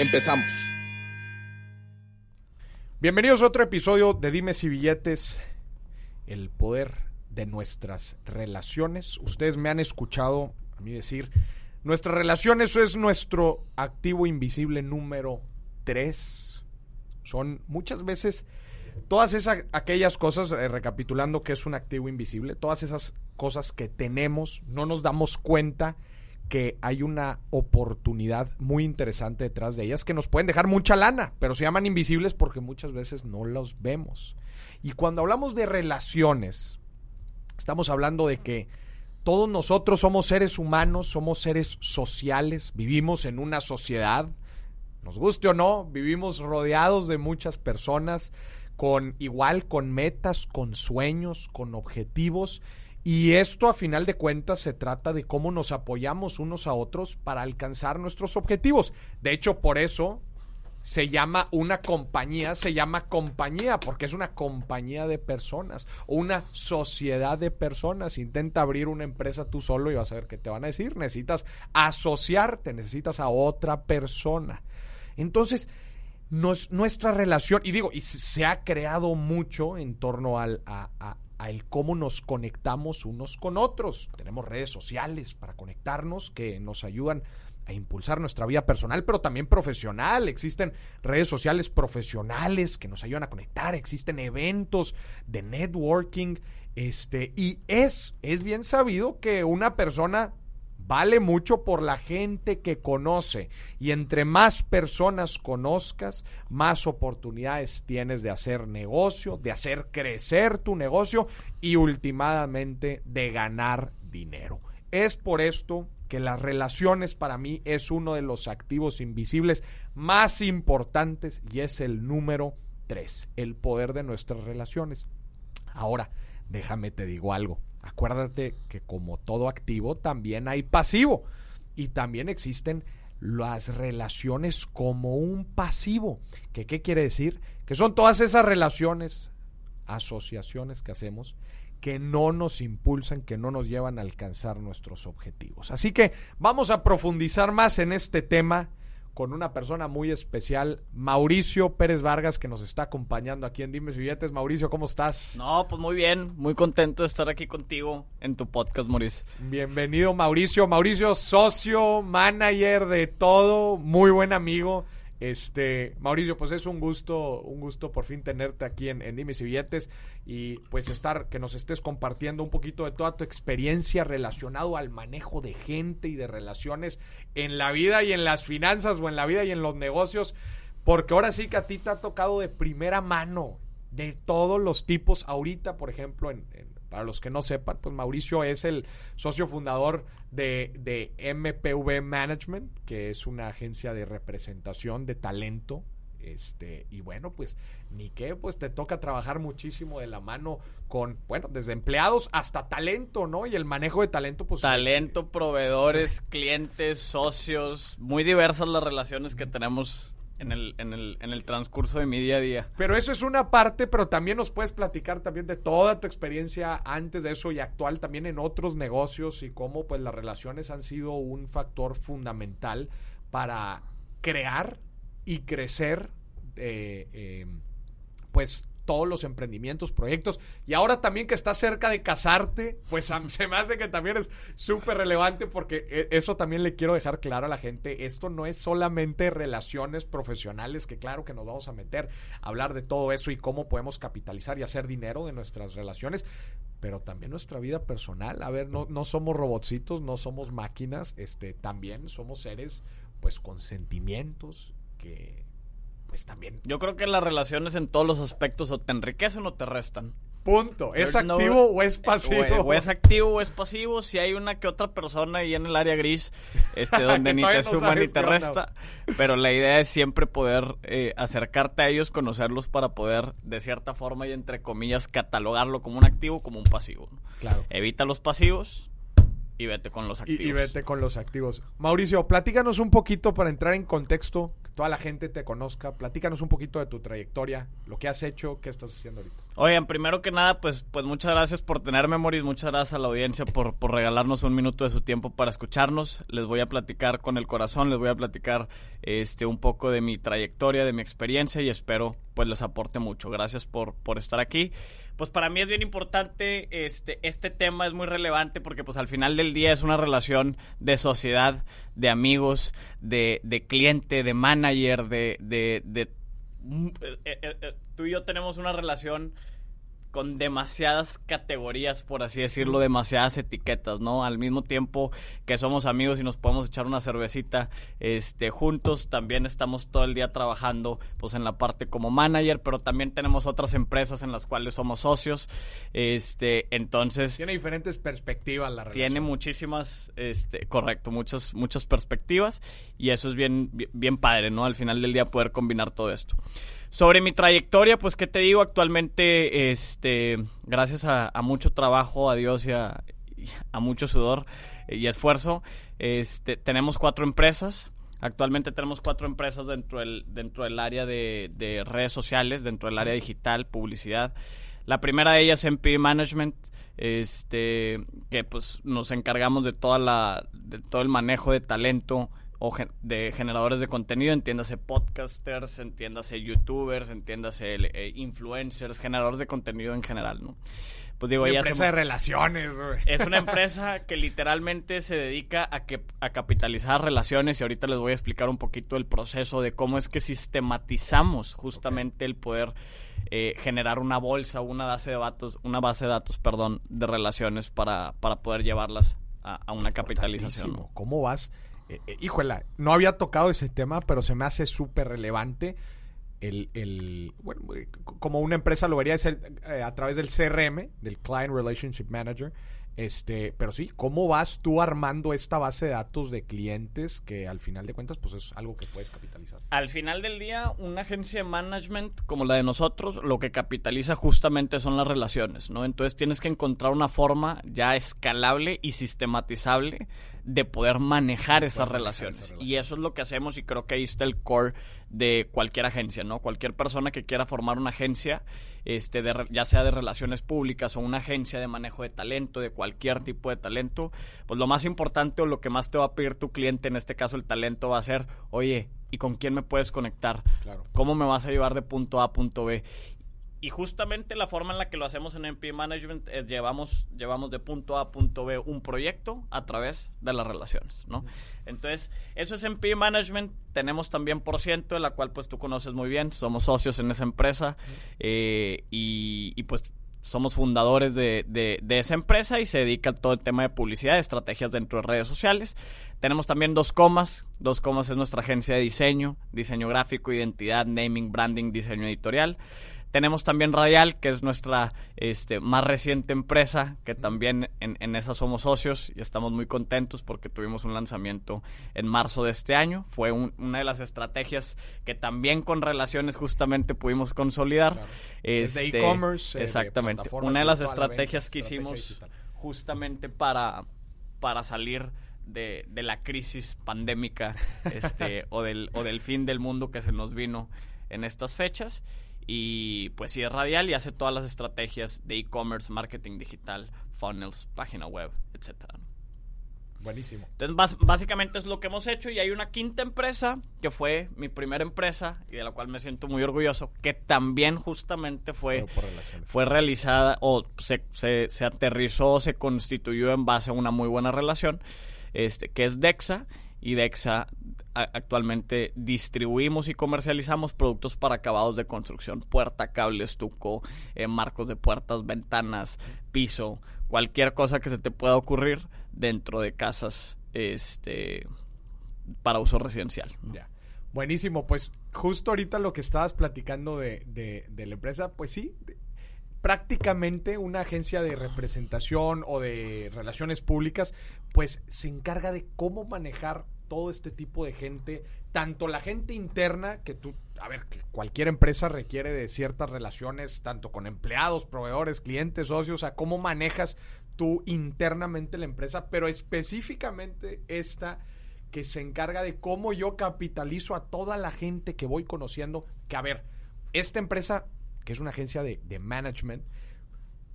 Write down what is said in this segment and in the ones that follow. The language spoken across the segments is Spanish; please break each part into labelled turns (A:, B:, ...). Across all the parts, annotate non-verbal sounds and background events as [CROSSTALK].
A: Empezamos.
B: Bienvenidos a otro episodio de Dimes y Billetes, el poder de nuestras relaciones. Ustedes me han escuchado a mí decir, nuestras relaciones es nuestro activo invisible número 3. Son muchas veces todas esas aquellas cosas, eh, recapitulando que es un activo invisible, todas esas cosas que tenemos, no nos damos cuenta que hay una oportunidad muy interesante detrás de ellas que nos pueden dejar mucha lana, pero se llaman invisibles porque muchas veces no los vemos. Y cuando hablamos de relaciones, estamos hablando de que todos nosotros somos seres humanos, somos seres sociales, vivimos en una sociedad, nos guste o no, vivimos rodeados de muchas personas con igual, con metas, con sueños, con objetivos y esto a final de cuentas se trata de cómo nos apoyamos unos a otros para alcanzar nuestros objetivos. De hecho, por eso se llama una compañía, se llama compañía, porque es una compañía de personas una sociedad de personas. Intenta abrir una empresa tú solo y vas a ver qué te van a decir. Necesitas asociarte, necesitas a otra persona. Entonces, nuestra relación, y digo, y se ha creado mucho en torno al, a, el cómo nos conectamos unos con otros. Tenemos redes sociales para conectarnos que nos ayudan a impulsar nuestra vida personal, pero también profesional. Existen redes sociales profesionales que nos ayudan a conectar, existen eventos de networking, este, y es, es bien sabido que una persona Vale mucho por la gente que conoce y entre más personas conozcas, más oportunidades tienes de hacer negocio, de hacer crecer tu negocio y últimamente de ganar dinero. Es por esto que las relaciones para mí es uno de los activos invisibles más importantes y es el número tres, el poder de nuestras relaciones. Ahora, déjame te digo algo Acuérdate que como todo activo también hay pasivo y también existen las relaciones como un pasivo. ¿Qué, ¿Qué quiere decir? Que son todas esas relaciones, asociaciones que hacemos que no nos impulsan, que no nos llevan a alcanzar nuestros objetivos. Así que vamos a profundizar más en este tema con una persona muy especial, Mauricio Pérez Vargas, que nos está acompañando aquí en Dimes Billetes. Mauricio, ¿cómo estás?
C: No, pues muy bien, muy contento de estar aquí contigo en tu podcast, Mauricio.
B: Bienvenido, Mauricio. Mauricio, socio, manager de todo, muy buen amigo. Este, Mauricio, pues es un gusto, un gusto por fin tenerte aquí en, en Dimes y Billetes y pues estar, que nos estés compartiendo un poquito de toda tu experiencia relacionado al manejo de gente y de relaciones en la vida y en las finanzas o en la vida y en los negocios, porque ahora sí que a ti te ha tocado de primera mano de todos los tipos ahorita, por ejemplo, en para los que no sepan, pues Mauricio es el socio fundador de, de MPV Management, que es una agencia de representación de talento este, y bueno, pues ni qué, pues te toca trabajar muchísimo de la mano con, bueno, desde empleados hasta talento, ¿no? Y el manejo de talento, pues.
C: Talento, proveedores, clientes, socios, muy diversas las relaciones que tenemos en el, en, el, en el transcurso de mi día a día.
B: Pero eso es una parte, pero también nos puedes platicar también de toda tu experiencia antes de eso y actual también en otros negocios y cómo pues las relaciones han sido un factor fundamental para crear y crecer eh, eh, pues todos los emprendimientos, proyectos. Y ahora también que estás cerca de casarte, pues se me hace que también es súper relevante porque e, eso también le quiero dejar claro a la gente. Esto no es solamente relaciones profesionales, que claro que nos vamos a meter a hablar de todo eso y cómo podemos capitalizar y hacer dinero de nuestras relaciones, pero también nuestra vida personal. A ver, no, no somos robotcitos, no somos máquinas, este, también somos seres pues con sentimientos que
C: pues también. Yo creo que las relaciones en todos los aspectos o te enriquecen o te restan.
B: Punto. ¿Es
C: There's no-
B: activo o es pasivo?
C: O, o es activo o es pasivo. Si hay una que otra persona ahí en el área gris, este, [LAUGHS] donde ni te
B: no
C: suma ni te resta. Pero la idea es siempre poder eh, acercarte a ellos, conocerlos para poder, de cierta forma y entre comillas, catalogarlo como un activo, como un pasivo.
B: Claro.
C: Evita los pasivos y vete con los
B: Y,
C: activos.
B: y vete con los activos. Mauricio, platícanos un poquito para entrar en contexto, toda la gente te conozca. Platícanos un poquito de tu trayectoria, lo que has hecho, qué estás haciendo ahorita.
C: Oigan, primero que nada, pues, pues muchas gracias por tener memories, muchas gracias a la audiencia por, por regalarnos un minuto de su tiempo para escucharnos. Les voy a platicar con el corazón, les voy a platicar este un poco de mi trayectoria, de mi experiencia y espero pues les aporte mucho. Gracias por, por estar aquí. Pues para mí es bien importante, este, este tema es muy relevante porque pues al final del día es una relación de sociedad, de amigos, de, de cliente, de manager, de, de, de Mm, eh, eh, eh, tú y yo tenemos una relación con demasiadas categorías, por así decirlo, demasiadas etiquetas, ¿no? Al mismo tiempo que somos amigos y nos podemos echar una cervecita este, juntos, también estamos todo el día trabajando pues en la parte como manager, pero también tenemos otras empresas en las cuales somos socios. Este, entonces
B: Tiene diferentes perspectivas la relación.
C: tiene muchísimas, este, correcto, muchas, muchas perspectivas y eso es bien, bien, bien padre, ¿no? Al final del día poder combinar todo esto. Sobre mi trayectoria, pues, ¿qué te digo? Actualmente, este, gracias a, mucho trabajo, a Dios y a, mucho sudor y esfuerzo, este, tenemos cuatro empresas. Actualmente tenemos cuatro empresas dentro del, dentro del área de, de redes sociales, dentro del área digital, publicidad. La primera de ellas es MP Management, este, que pues nos encargamos de toda la, de todo el manejo de talento o gen- de generadores de contenido, entiéndase podcasters, entiéndase youtubers, entiéndase eh, influencers, generadores de contenido en general, ¿no? Pues digo,
B: Una empresa de relaciones, güey.
C: es una [LAUGHS] empresa que literalmente se dedica a, que, a capitalizar relaciones y ahorita les voy a explicar un poquito el proceso de cómo es que sistematizamos justamente el poder eh, generar una bolsa, una base de datos, una base de datos, perdón, de relaciones para, para poder llevarlas a, a una capitalización.
B: ¿Cómo vas? Eh, eh, no había tocado ese tema, pero se me hace súper relevante. El, el- bueno, eh, como una empresa lo vería eh, a través del CRM, del Client Relationship Manager. Este, pero sí, ¿cómo vas tú armando esta base de datos de clientes que al final de cuentas pues es algo que puedes capitalizar?
C: Al final del día, una agencia de management como la de nosotros, lo que capitaliza justamente son las relaciones, ¿no? Entonces tienes que encontrar una forma ya escalable y sistematizable de poder manejar esas relaciones. Y eso es lo que hacemos y creo que ahí está el core de cualquier agencia, ¿no? Cualquier persona que quiera formar una agencia, este, de ya sea de relaciones públicas o una agencia de manejo de talento, de cualquier tipo de talento, pues lo más importante o lo que más te va a pedir tu cliente, en este caso el talento, va a ser, oye, ¿y con quién me puedes conectar?
B: Claro.
C: ¿Cómo me vas a llevar de punto A a punto B? Y justamente la forma en la que lo hacemos en MP Management es llevamos, llevamos de punto A a punto B un proyecto a través de las relaciones, ¿no? Entonces, eso es MP Management. Tenemos también por ciento, de la cual pues tú conoces muy bien. Somos socios en esa empresa eh, y, y, pues somos fundadores de, de- de esa empresa y se dedica a todo el tema de publicidad, estrategias dentro de redes sociales. Tenemos también Dos Comas. Dos Comas es nuestra agencia de diseño, diseño gráfico, identidad, naming, branding, diseño editorial. Tenemos también Radial, que es nuestra este, más reciente empresa, que también en, en esa somos socios y estamos muy contentos porque tuvimos un lanzamiento en marzo de este año. Fue un- una de las estrategias que también con relaciones justamente pudimos consolidar.
B: Claro. Desde
C: Este,
B: e-commerce, eh, de
C: exactamente. Una de las estrategias que hicimos
B: digital.
C: justamente para, para salir de, de la crisis pandémica este, [LAUGHS] o, del, o del fin del mundo que se nos vino en estas fechas. Y pues sí es radial y hace todas las estrategias de e-commerce, marketing digital, funnels, página web, etcétera. ¿no?
B: Buenísimo.
C: Entonces, básicamente es lo que hemos hecho y hay una quinta empresa que fue mi primera empresa y de la cual me siento muy orgulloso, que también justamente fue, fue realizada o se, se, se aterrizó, se constituyó en base a una muy buena relación, este, que es Dexa y Dexa actualmente distribuimos y comercializamos productos para acabados de construcción, puerta, cable, estuco, eh, marcos de puertas, ventanas, piso, cualquier cosa que se te pueda ocurrir dentro de casas este para uso residencial. ¿no?
B: Buenísimo, pues justo ahorita lo que estabas platicando de, de- la empresa, pues sí, prácticamente una agencia de representación o de relaciones públicas, pues se encarga de cómo manejar todo este tipo de gente, tanto la gente interna, que tú, a ver, cualquier empresa requiere de ciertas relaciones, tanto con empleados, proveedores, clientes, socios, sea, cómo manejas tú internamente la empresa, pero específicamente esta que se encarga de cómo yo capitalizo a toda la gente que voy conociendo, que a ver, esta empresa que es una agencia de, de management.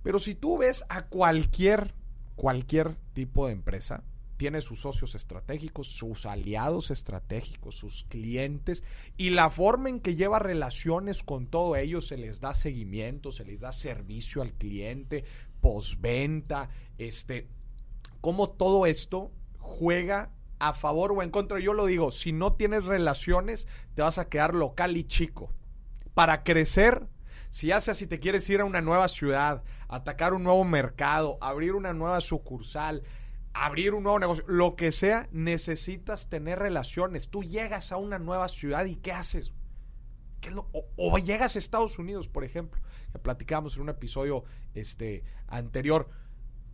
B: Pero si tú ves a cualquier, cualquier tipo de empresa, tiene sus socios estratégicos, sus aliados estratégicos, sus clientes y la forma en que lleva relaciones con todo ello, se les da seguimiento, se les da servicio al cliente, postventa, este, cómo todo esto juega a favor o en contra. Yo lo digo, si no tienes relaciones, te vas a quedar local y chico. Para crecer, si ya sea si te quieres ir a una nueva ciudad, atacar un nuevo mercado, abrir una nueva sucursal, abrir un nuevo negocio, lo que sea, necesitas tener relaciones. Tú llegas a una nueva ciudad y ¿qué haces? o, llegas a Estados Unidos, por ejemplo, que platicábamos en un episodio este, anterior.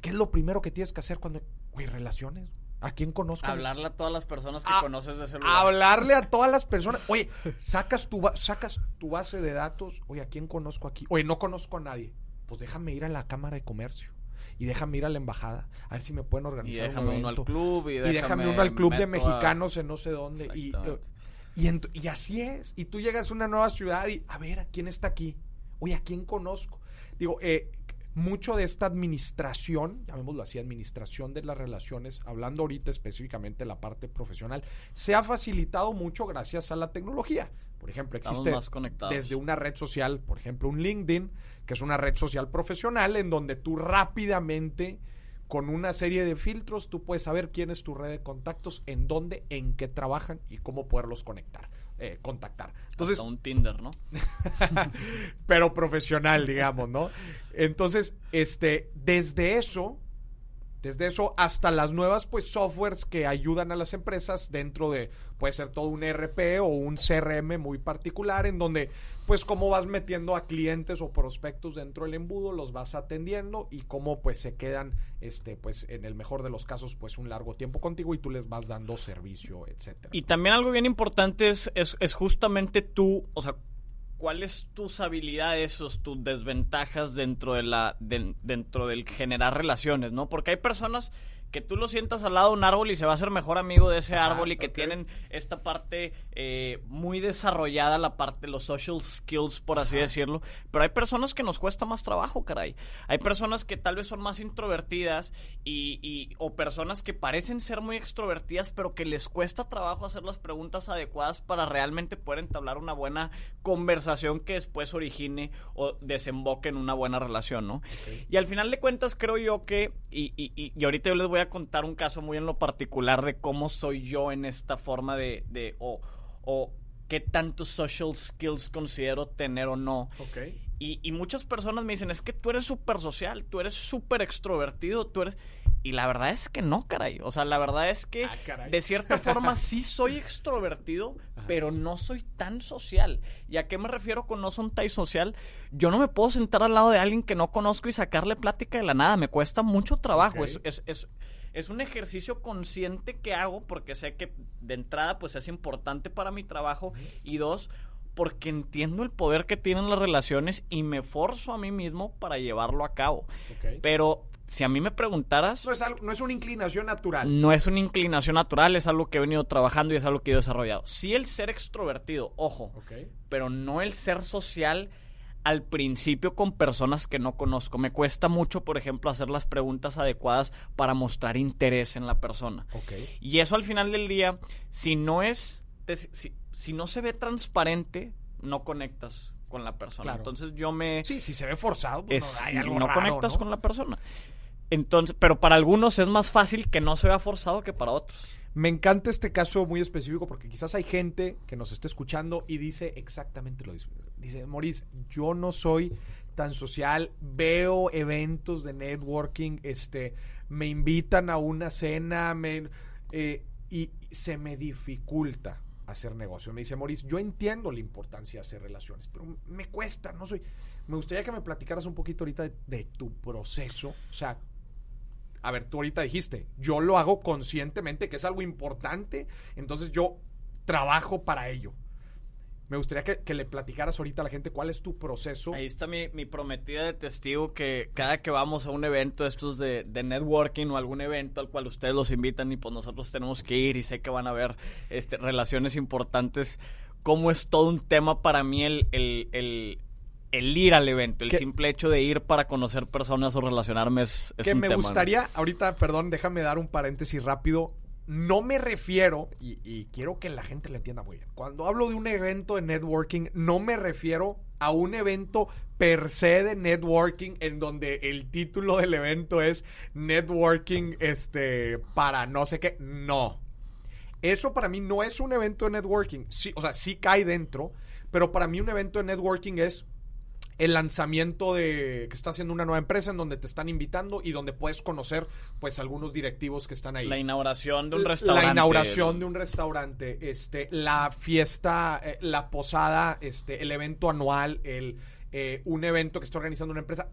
B: ¿Qué es lo primero que tienes que hacer cuando... hay relaciones. ¿A quién conozco?
C: Hablarle a todas las personas que conoces de ese lugar.
B: Hablarle a todas las personas. [LAUGHS] Oye, sacas tu, sacas tu base de datos. Oye, ¿a quién conozco aquí? Oye, no conozco a nadie. Pues déjame ir a la Cámara de Comercio. Y déjame ir a la embajada. A ver si me pueden organizar
C: y déjame uno al club. Y déjame,
B: uno al club de mexicanos en no sé dónde. Y, y, y así es. Y tú llegas a una nueva ciudad y, a ver, ¿a quién está aquí? Oye, ¿a quién conozco? Digo, eh, mucho de esta administración, llamémoslo así, administración de las relaciones, hablando ahorita específicamente de la parte profesional, se ha facilitado mucho gracias a la tecnología. Por ejemplo, existe desde una red social, por ejemplo, un LinkedIn, que es una red social profesional en donde tú rápidamente con una serie de filtros tú puedes saber quién es tu red de contactos, en dónde, en qué trabajan y cómo poderlos conectar. Eh, contactar. Entonces,
C: un Tinder, ¿no? [LAUGHS]
B: pero profesional, digamos, ¿no? Entonces, este, desde eso, desde eso hasta las nuevas pues softwares que ayudan a las empresas dentro de puede ser todo un ERP o un CRM muy particular en donde pues cómo vas metiendo a clientes o prospectos dentro del embudo, los vas atendiendo y cómo pues se quedan este pues en el mejor de los casos pues un largo tiempo contigo y tú les vas dando servicio, etcétera.
C: Y también algo bien importante es, es, es justamente tú, o sea, ¿cuáles tus habilidades o tus desventajas dentro de la dentro del generar relaciones, ¿no? Porque hay personas que tú lo sientas al lado de un árbol y se va a ser mejor amigo de ese árbol y que tienen esta parte eh, muy desarrollada, la parte, los social skills, por así decirlo. Pero hay personas que nos cuesta más trabajo, caray. Hay personas que tal vez son más introvertidas y, y, o personas que parecen ser muy extrovertidas, pero que les cuesta trabajo hacer las preguntas adecuadas para realmente poder entablar una buena conversación que después origine o desemboque en una buena relación, ¿no? Y al final de cuentas creo yo que, y, y, y ahorita yo les voy a contar un caso muy en lo particular de cómo soy yo en esta forma de, de o, o qué tantos social skills considero tener o no. Y, y, muchas personas me dicen, es que tú eres súper social, tú eres súper extrovertido, tú eres... Y la verdad es que no, caray. O sea, la verdad es que ah, de cierta [LAUGHS] forma sí soy extrovertido, pero no soy tan social. ¿Y a qué me refiero con no son tan social? Yo no me puedo sentar al lado de alguien que no conozco y sacarle plática de la nada. Me cuesta mucho trabajo. Es, es, es, es un ejercicio consciente que hago porque sé que de entrada pues es importante para mi trabajo y dos porque entiendo el poder que tienen las relaciones y me forzo a mí mismo para llevarlo a cabo. Pero si a mí me preguntaras...
B: No es, no es una inclinación natural.
C: No es una inclinación natural, es algo que he venido trabajando y es algo que he desarrollado. Sí el ser extrovertido, ojo, pero no el ser social al principio con personas que no conozco. Me cuesta mucho, por ejemplo, hacer las preguntas adecuadas para mostrar interés en la persona. Y eso al final del día, si no es, si, no se ve transparente, no conectas con la persona. Entonces yo me...
B: Sí, si se ve forzado, pues no,
C: no conectas con la persona. Entonces, pero para algunos es más fácil que no se vea forzado que para otros.
B: Me encanta este caso muy específico porque quizás hay gente que nos esté escuchando y dice exactamente lo mismo. Dice, Maurice, yo no soy tan social, veo eventos de networking, este, me invitan a una cena, me, eh, y se me dificulta. hacer negocio. Me dice, Maurice, yo entiendo la importancia de hacer relaciones, pero me cuesta, no soy... Me gustaría que me platicaras un poquito ahorita de tu proceso. O sea, a ver, tú ahorita dijiste, yo lo hago conscientemente, que es algo importante, entonces yo trabajo para ello. Me gustaría que, que, le platicaras ahorita a la gente cuál es tu proceso.
C: Ahí está mi, prometida de testigo que cada que vamos a un evento estos de, networking o algún evento al cual ustedes los invitan y pues nosotros tenemos que ir y sé que van a ver este, relaciones importantes, cómo es todo un tema para mí el, el, el ir al evento, el simple hecho de ir para conocer personas o relacionarme es, es
B: que
C: un
B: me
C: tema,
B: gustaría,
C: ¿no?
B: ahorita, perdón, déjame dar un paréntesis rápido. No me refiero, y, y, quiero que la gente lo entienda muy bien, cuando hablo de un evento de networking, no me refiero a un evento per se de networking en donde el título del evento es networking este, para no sé qué. No. Eso para mí no es un evento de networking. Sí, o sea, sí cae dentro, pero para mí un evento de networking es el lanzamiento de que está haciendo una nueva empresa en donde te están invitando y donde puedes conocer pues algunos directivos que están ahí.
C: La inauguración de un restaurante.
B: La inauguración de un restaurante, este, la fiesta, eh, la posada, este, el evento anual, el eh, un evento que está organizando una empresa,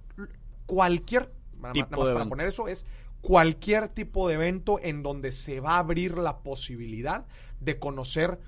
B: cualquier nada
C: Tipo
B: más, nada más
C: de
B: para poner eso es cualquier tipo de evento en donde se va a abrir la posibilidad de conocer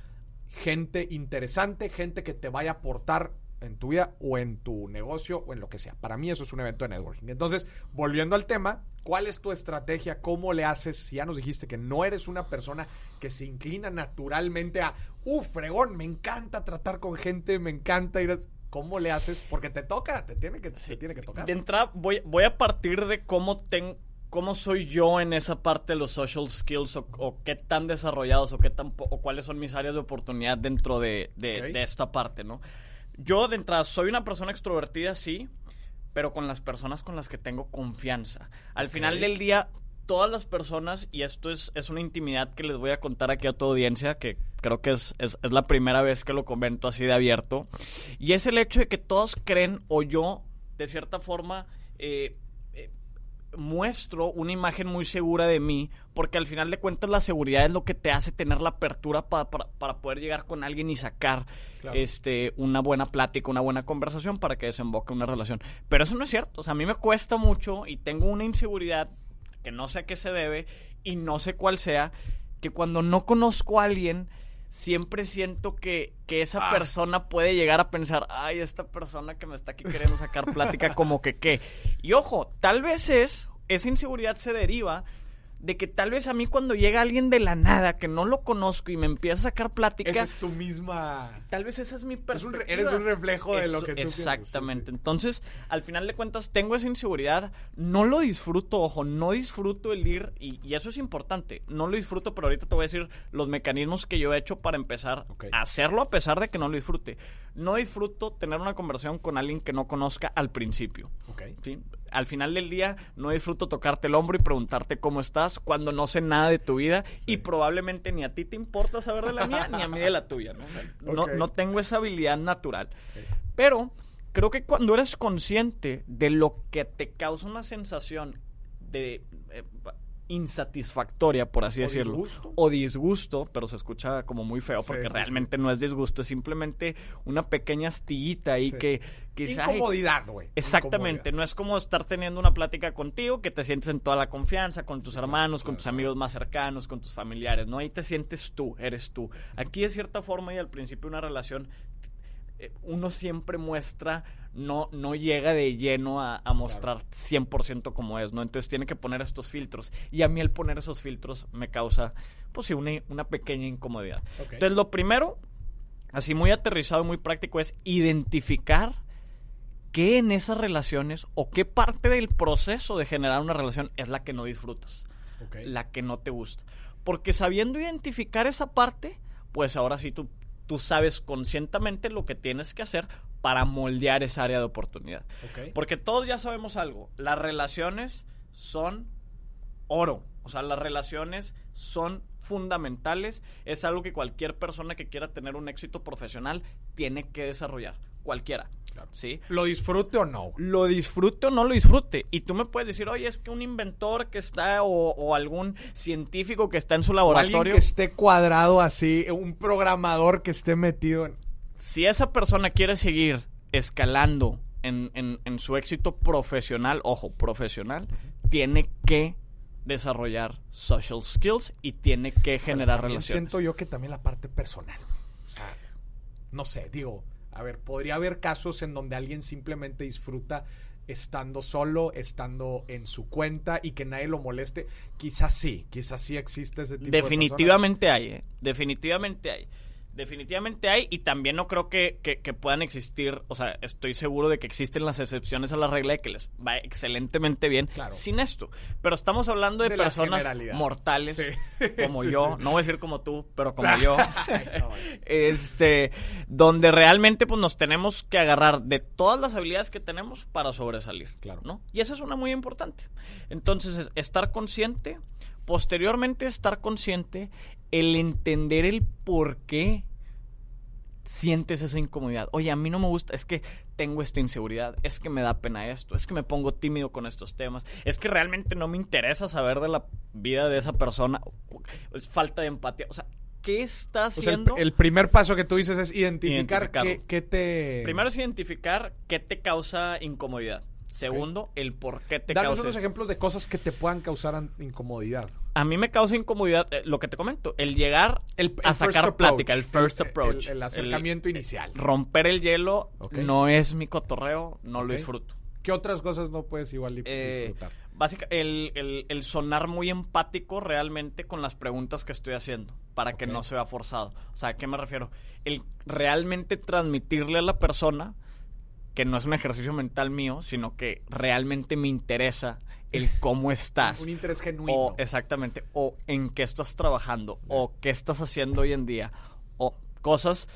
B: gente interesante, gente que te vaya a aportar en tu vida o en tu negocio o en lo que sea. Para mí eso es un evento de networking. Entonces, volviendo al tema, ¿cuál es tu estrategia? ¿Cómo le haces? Si ya nos dijiste que no eres una persona que se inclina naturalmente a, uh, fregón, me encanta tratar con gente, me encanta ir a... ¿Cómo le haces? Porque te toca, te tiene que, te tiene que tocar.
C: De entrada, voy, voy a partir de cómo tengo cómo soy yo en esa parte de los social skills o, o qué tan desarrollados o qué tan o cuáles son mis áreas de oportunidad dentro de, de esta parte, ¿no? Yo de entrada soy una persona extrovertida, sí, pero con las personas con las que tengo confianza. Al final del día, todas las personas, y esto es, es una intimidad que les voy a contar aquí a tu audiencia, que creo que es, es, es la primera vez que lo comento así de abierto, y es el hecho de que todos creen, o yo, de cierta forma, eh, muestro una imagen muy segura de mí, porque al final de cuentas la seguridad es lo que te hace tener la apertura pa- para, para poder llegar con alguien y sacar
B: Claro.
C: este, una buena plática, una buena conversación para que desemboque una relación. Pero eso no es cierto, o sea, a mí me cuesta mucho y tengo una inseguridad que no sé a qué se debe y no sé cuál sea, que cuando no conozco a alguien, siempre siento que, que esa
B: Ah.
C: persona puede llegar a pensar, ay, esta persona que me está aquí queriendo sacar plática como que qué. Y ojo, tal vez es, esa inseguridad se deriva de que tal vez a mí cuando llega alguien de la nada que no lo conozco y me empieza a sacar plática,
B: Esa es tu misma...
C: tal vez esa es mi
B: re- eres un reflejo de
C: Eso-
B: lo que tú piensas, sí,
C: Exactamente.
B: sí.
C: Entonces, al final de cuentas, tengo esa inseguridad. No lo disfruto, ojo, no disfruto el ir, y, y eso es importante. No lo disfruto, pero ahorita te voy a decir los mecanismos que yo he hecho para empezar a hacerlo a pesar de que no lo disfrute. No disfruto tener una conversación con alguien que no conozca al principio.
B: Ok.
C: ¿sí? Al final del día, no disfruto tocarte el hombro y preguntarte cómo estás cuando no sé nada de tu vida y probablemente ni a ti te importa saber de la mía ni a mí de la tuya. No, O sea, no,
B: Ok.
C: no tengo esa habilidad natural. Pero creo que cuando eres consciente de lo que te causa una sensación de eh, insatisfactoria, por así
B: ¿O
C: decirlo,
B: disgusto?
C: o disgusto, pero se escucha como muy feo
B: Sí,
C: porque
B: sí,
C: realmente no es disgusto, es simplemente una pequeña astillita ahí que quizá
B: Incomodidad, güey.
C: Exactamente,
B: Incomodidad.
C: no es como estar teniendo una plática contigo que te sientes en toda la confianza con tus hermanos, con
B: claro,
C: tus
B: claro.
C: amigos más cercanos, con tus familiares, ¿no? Ahí te sientes tú, eres tú. Aquí de cierta forma y al principio de una relación eh, uno siempre muestra, no, no llega de lleno a, a mostrar 100% como es, ¿no? Entonces tiene que poner estos filtros. Y a mí el poner esos filtros me causa, pues sí, una, una pequeña incomodidad.
B: Ok.
C: Entonces lo primero, así muy aterrizado y muy práctico, es identificar qué en esas relaciones o qué parte del proceso de generar una relación es la que no disfrutas, la que no te gusta. Porque sabiendo identificar esa parte, pues ahora sí tú, tú sabes conscientemente lo que tienes que hacer para moldear esa área de oportunidad. Porque todos ya sabemos algo, las relaciones son oro. O sea, las relaciones son fundamentales. Es algo que cualquier persona que quiera tener un éxito profesional tiene que desarrollar. Cualquiera. ¿Sí?
B: ¿Lo disfrute o no?
C: Lo disfrute o no lo disfrute. Y tú me puedes decir, oye, es que un inventor que está o, o algún científico que está en su
B: O
C: laboratorio.
B: alguien que esté cuadrado así, un programador que esté metido en...
C: si esa persona quiere seguir escalando en, en- en su éxito profesional, ojo, profesional, tiene que desarrollar social skills y tiene que generar relaciones.
B: Siento yo que también la parte personal. O sea, no sé, digo, a ver, podría haber casos en donde alguien simplemente disfruta estando solo, estando en su cuenta y que nadie lo moleste. Quizás sí, quizás sí existe ese tipo de
C: Definitivamente hay, ¿eh? definitivamente hay. Definitivamente hay y también no creo que, que- que puedan existir, o sea, estoy seguro de que existen las excepciones a la regla de que les va excelentemente bien
B: Claro.
C: sin esto. Pero estamos hablando de, personas mortales
B: Sí. [LAUGHS]
C: como
B: Sí,
C: yo,
B: sí.
C: no voy a decir como tú, pero como yo. [LAUGHS] este, donde realmente pues nos tenemos que agarrar de todas las habilidades que tenemos para sobresalir,
B: Claro.
C: ¿no? Y esa es una muy importante. Entonces, es estar consciente, posteriormente estar consciente, el entender el por qué sientes esa incomodidad. Oye, a mí no me gusta, es que tengo esta inseguridad, es que me da pena esto, es que me pongo tímido con estos temas, es que realmente no me interesa saber de la vida de esa persona, es falta de empatía, o sea, ¿qué está
B: O sea, el,
C: haciendo?
B: el primer paso que tú dices es identificar qué, qué te...
C: Primero es identificar qué te causa incomodidad. Segundo, el por qué te
B: Danos
C: causa.
B: unos ejemplos de cosas que te puedan causar incomodidad.
C: A mí me causa incomodidad eh, lo que te comento, el llegar
B: El,
C: a sacar
B: approach,
C: plática, el first
B: el-
C: approach.
B: El, acercamiento inicial.
C: romper el hielo no es mi cotorreo, no lo disfruto.
B: ¿Qué otras cosas no puedes igual
C: Eh,
B: disfrutar?
C: Básica, el, sonar muy empático realmente con las preguntas que estoy haciendo, para que no se vea forzado. O sea, ¿a qué me refiero? El realmente transmitirle a la persona que no es un ejercicio mental mío, sino que realmente me interesa el cómo estás.
B: Un interés genuino.
C: O exactamente, o en qué estás trabajando, o qué estás haciendo hoy en día, o cosas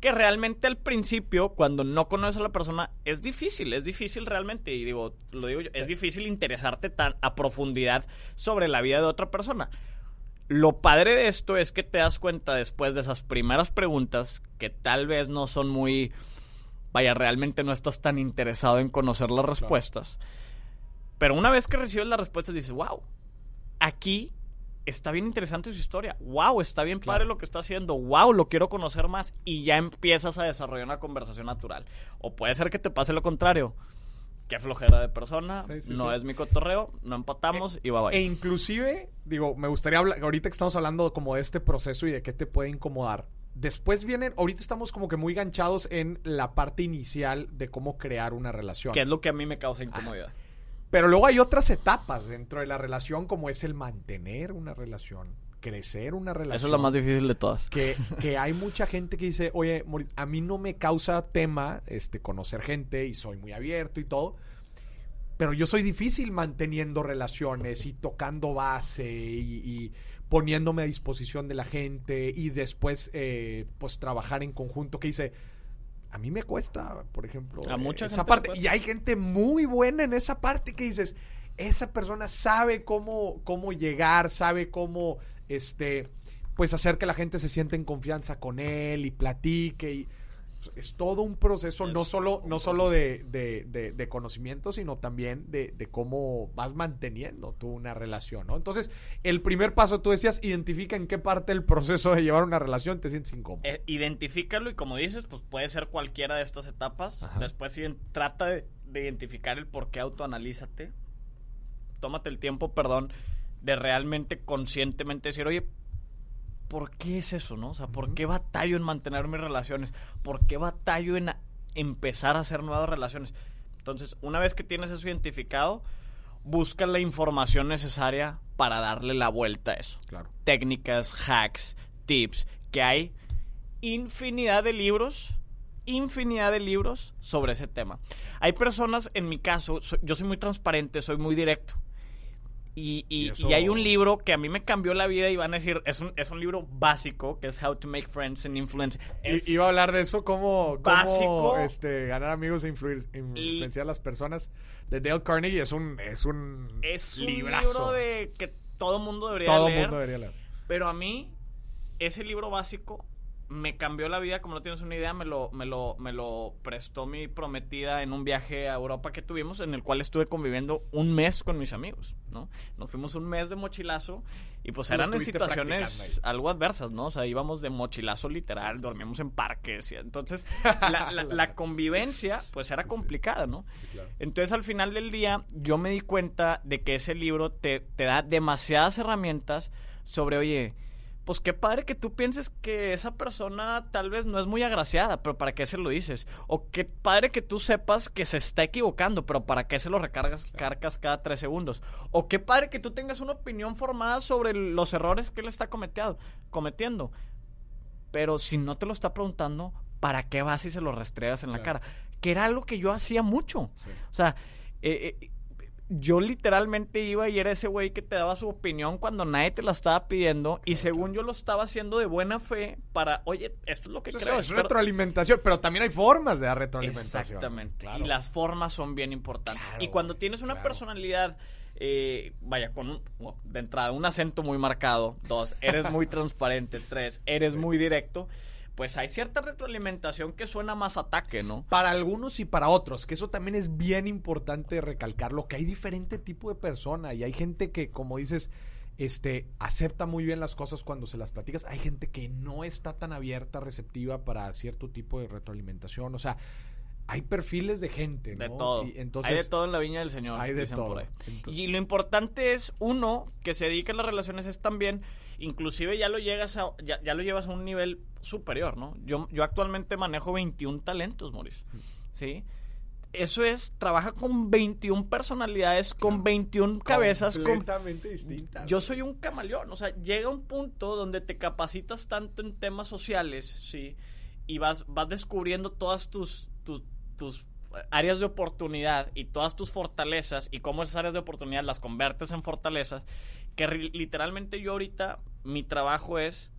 C: que realmente al principio, cuando no conoces a la persona, es difícil, es difícil realmente, y digo, lo digo yo, es difícil interesarte tan a profundidad sobre la vida de otra persona. Lo padre de esto es que te das cuenta después de esas primeras preguntas que tal vez no son muy, vaya, realmente no estás tan interesado en conocer las respuestas. Pero una vez que recibes las respuestas dices, wow, aquí está bien interesante su historia. Wow, está bien
B: Claro.
C: padre lo que está haciendo. Wow, lo quiero conocer más. Y ya empiezas a desarrollar una conversación natural. O puede ser que te pase lo contrario. Qué flojera de persona,
B: Sí, sí,
C: no
B: sí.
C: es mi cotorreo, no empatamos y va bye.
B: E inclusive, digo, me gustaría hablar, ahorita que estamos hablando como de este proceso y de qué te puede incomodar. Después vienen, ahorita estamos como que muy ganchados en la parte inicial de cómo crear una relación.
C: que es lo que a mí me causa incomodidad.
B: Pero luego hay otras etapas dentro de la relación como es el mantener una relación, crecer una relación.
C: Eso es lo más difícil de todas.
B: que, que hay mucha gente que dice, oye, a mí no me causa tema este, conocer gente y soy muy abierto y todo, pero yo soy difícil manteniendo relaciones y tocando base y, y poniéndome a disposición de la gente y después eh, pues trabajar en conjunto, que dice, a mí me cuesta, por ejemplo,
C: A mucha
B: esa
C: gente
B: parte. Y hay gente muy buena en esa parte que dices, esa persona sabe cómo, cómo llegar, sabe cómo, este, pues hacer que la gente se sienta en confianza con él y platique y es todo un proceso,
C: Es
B: no solo, no solo de, de- de- de conocimiento, sino también de, de cómo vas manteniendo tú una relación, ¿no? Entonces, el primer paso, tú decías, identifica en qué parte del proceso de llevar una relación te sientes incómodo.
C: Eh, identifícalo y como dices, pues puede ser cualquiera de estas etapas.
B: Ajá.
C: Después trata de, de identificar el por qué autoanalízate. Tómate el tiempo, perdón, de realmente conscientemente decir, oye, ¿por qué es eso, no? O sea, ¿por qué batallo en mantener mis relaciones? ¿Por qué batallo en a- empezar a hacer nuevas relaciones? Entonces, una vez que tienes eso identificado, busca la información necesaria para darle la vuelta a eso
B: Claro.
C: técnicas, hacks, tips, que hay infinidad de libros, infinidad de libros sobre ese tema. Hay personas, en mi caso, so- yo soy muy transparente, soy muy directo. Y, y-
B: Y eso-
C: y hay un libro que a mí me cambió la vida y van a decir, es un, es un libro básico, que es How to Make Friends and Influence. Es-
B: Iba a hablar de eso, cómo, cómo,
C: Básico.
B: este, ganar amigos e influir- influenciar a las personas. De Dale Carnegie es un, es un
C: es un libro de que todo mundo debería
B: Todo
C: leer.
B: mundo debería leer.
C: Pero a mí, ese libro básico me cambió la vida, como no tienes una idea, me lo, me lo, me lo prestó mi prometida en un viaje a Europa que tuvimos, en el cual estuve conviviendo un mes con mis amigos, ¿no? Nos fuimos un mes de mochilazo y pues eran en situaciones algo adversas, ¿no? O sea, íbamos de mochilazo literal,
B: Sí, sí,
C: dormíamos en parques y entonces [LAUGHS] la, la- la convivencia pues era complicada, ¿no?
B: claro.
C: Entonces al final del día yo me di cuenta de que ese libro te, te da demasiadas herramientas sobre, oye, pues qué padre que tú pienses que esa persona tal vez no es muy agraciada, pero ¿para qué se lo dices? O qué padre que tú sepas que se está equivocando, pero ¿para qué se lo recargas cargas cada tres segundos? O qué padre que tú tengas una opinión formada sobre los errores que él está cometiendo, cometiendo. Pero si no te lo está preguntando, ¿para qué vas y se lo restregas en la cara? Que era algo que yo hacía mucho.
B: Sí.
C: O sea, eh, eh, yo literalmente iba y era ese güey que te daba su opinión cuando nadie te la estaba pidiendo y según yo lo estaba haciendo de buena fe para, oye, esto es lo que
B: Eso es-
C: creo.
B: es
C: espero-
B: retroalimentación, pero también hay formas de dar retroalimentación.
C: Exactamente.
B: Claro.
C: Y las formas son bien importantes.
B: Claro,
C: y cuando tienes una
B: claro.
C: personalidad, eh, vaya, con un, de entrada, un acento muy marcado, dos, eres muy [LAUGHS] transparente, tres, eres
B: Sí.
C: muy directo, pues hay cierta retroalimentación que suena más ataque, ¿no?
B: Para algunos y para otros, que eso también es bien importante recalcarlo, que hay diferente tipo de persona y hay gente que, como dices, este, acepta muy bien las cosas cuando se las platicas. Hay gente que no está tan abierta, receptiva para cierto tipo de retroalimentación. O sea, hay perfiles de gente, ¿no?
C: De todo.
B: Y entonces,
C: hay de todo en la viña del Señor.
B: Hay de todo.
C: Y lo importante es, uno, que se dedique a las relaciones es también, inclusive ya lo llegas a, ya, ya lo llevas a un nivel superior, ¿no? Yo, yo actualmente manejo 21 talentos, Maurice. ¿Sí? Eso es, trabaja con 21 personalidades, con 21 cabezas, con
B: completamente distintas.
C: yo soy un camaleón, o sea, llega un punto donde te capacitas tanto en temas sociales, sí, y vas, vas descubriendo todas tus, tus, tus áreas de oportunidad y todas tus fortalezas y cómo esas áreas de oportunidad las conviertes en fortalezas, que literalmente yo ahorita, mi trabajo es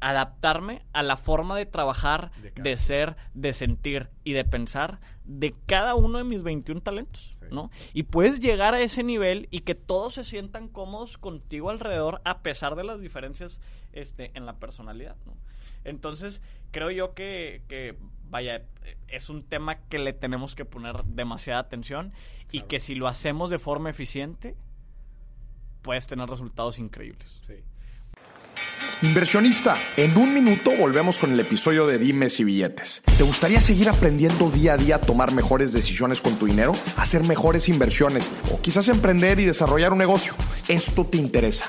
C: adaptarme a la forma de trabajar,
B: De
C: ser, de sentir y de pensar de cada uno de mis 21 talentos,
B: Sí.
C: ¿no? Y puedes llegar a ese nivel y que todos se sientan cómodos contigo alrededor a pesar de las diferencias este, en la personalidad, ¿no? Entonces, creo yo que, que, vaya, es un tema que le tenemos que poner demasiada atención y
B: Claro.
C: que si lo hacemos de forma eficiente, puedes tener resultados increíbles.
B: Sí.
A: Inversionista, en un minuto volvemos con el episodio de Dimes y Billetes. ¿Te gustaría seguir aprendiendo día a día a tomar mejores decisiones con tu dinero? Hacer mejores inversiones o quizás emprender y desarrollar un negocio. Esto te interesa.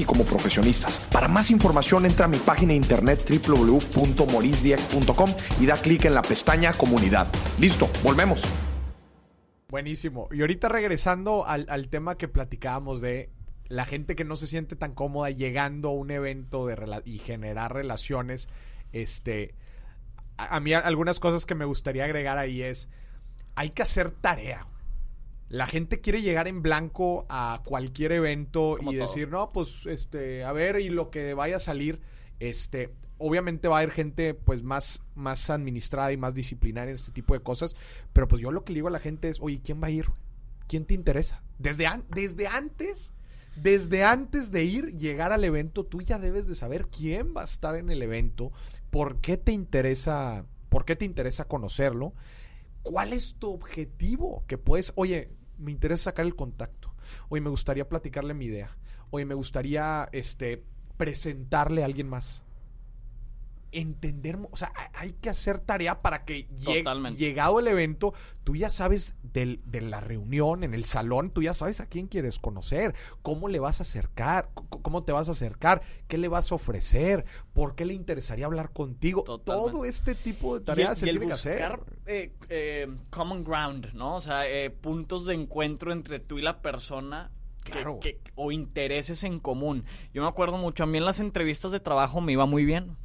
A: y como profesionistas. Para más información entra a mi página de internet www.morisdieck.com y da clic en la pestaña comunidad. Listo, volvemos.
B: Buenísimo. Y ahorita regresando al, tema que platicábamos de la gente que no se siente tan cómoda llegando a un evento de y generar relaciones, este, a, a mí algunas cosas que me gustaría agregar ahí es, hay que hacer tarea. La gente quiere llegar en blanco a cualquier evento
C: Como
B: y
C: todo.
B: decir, no, pues, este, a ver, y lo que vaya a salir, este, obviamente va a haber gente, pues, más, más administrada y más disciplinaria en este tipo de cosas, pero pues yo lo que le digo a la gente es, oye, ¿quién va a ir? ¿Quién te interesa? Desde, an- desde antes, desde antes de ir, llegar al evento, tú ya debes de saber quién va a estar en el evento, por qué te interesa, por qué te interesa conocerlo, cuál es tu objetivo, que puedes, oye, me interesa sacar el contacto, oye, me gustaría platicarle mi idea, oye, me gustaría, este, presentarle a alguien más entender, o sea, hay- que hacer tarea para que llegado el evento, tú ya sabes del- de la reunión en el salón, tú ya sabes a quién quieres conocer, cómo le vas a acercar, cómo te vas a acercar, qué le vas a ofrecer, por qué le interesaría hablar contigo.
C: Totalmente.
B: Todo este tipo de
C: Y el-
B: tareas se
C: y el
B: tiene que hacer.
C: eh, eh, common ground, ¿no? O sea, eh, puntos de encuentro entre tú y la persona
B: Claro.
C: que- que- o intereses en común. Yo me acuerdo mucho, a mí en las entrevistas de trabajo me iba muy bien.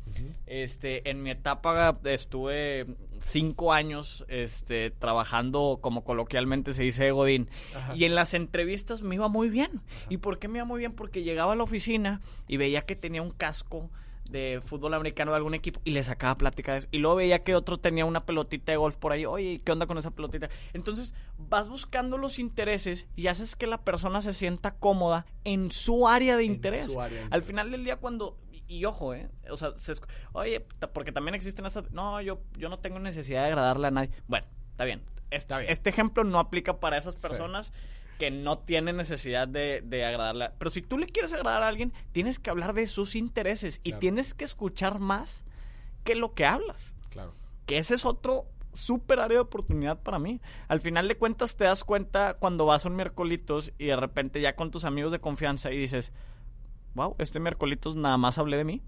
C: Este, en mi etapa estuve cinco años este, trabajando, como coloquialmente se dice, Godín.
B: Ajá.
C: Y en las entrevistas me iba muy bien. ¿Y por qué me iba muy bien? Porque llegaba a la oficina y veía que tenía un casco de fútbol americano de algún equipo y le sacaba plática de eso. Y luego veía que otro tenía una pelotita de golf por ahí. Oye, ¿qué onda con esa pelotita? Entonces vas buscando los intereses y haces que la persona se sienta cómoda en su área de
B: En
C: interés.
B: su área de
C: Al final del día cuando... Y, y ojo, ¿eh? O sea, se oye, porque también existen esas... No, yo, yo no tengo necesidad de agradarle a nadie. Bueno, está bien. Este,
B: Está bien.
C: este ejemplo no aplica para esas
B: Sí.
C: Que no tienen necesidad de, de agradarle. Pero si tú le quieres agradar a alguien, tienes que hablar de sus intereses y
B: Claro.
C: tienes que escuchar más que lo que hablas.
B: Claro.
C: Que ese es otro súper área de oportunidad para mí. Al final de cuentas te das cuenta cuando vas a un miércolitos y de repente ya con tus amigos de confianza y dices, wow, este miércolitos nada más hablé de mí.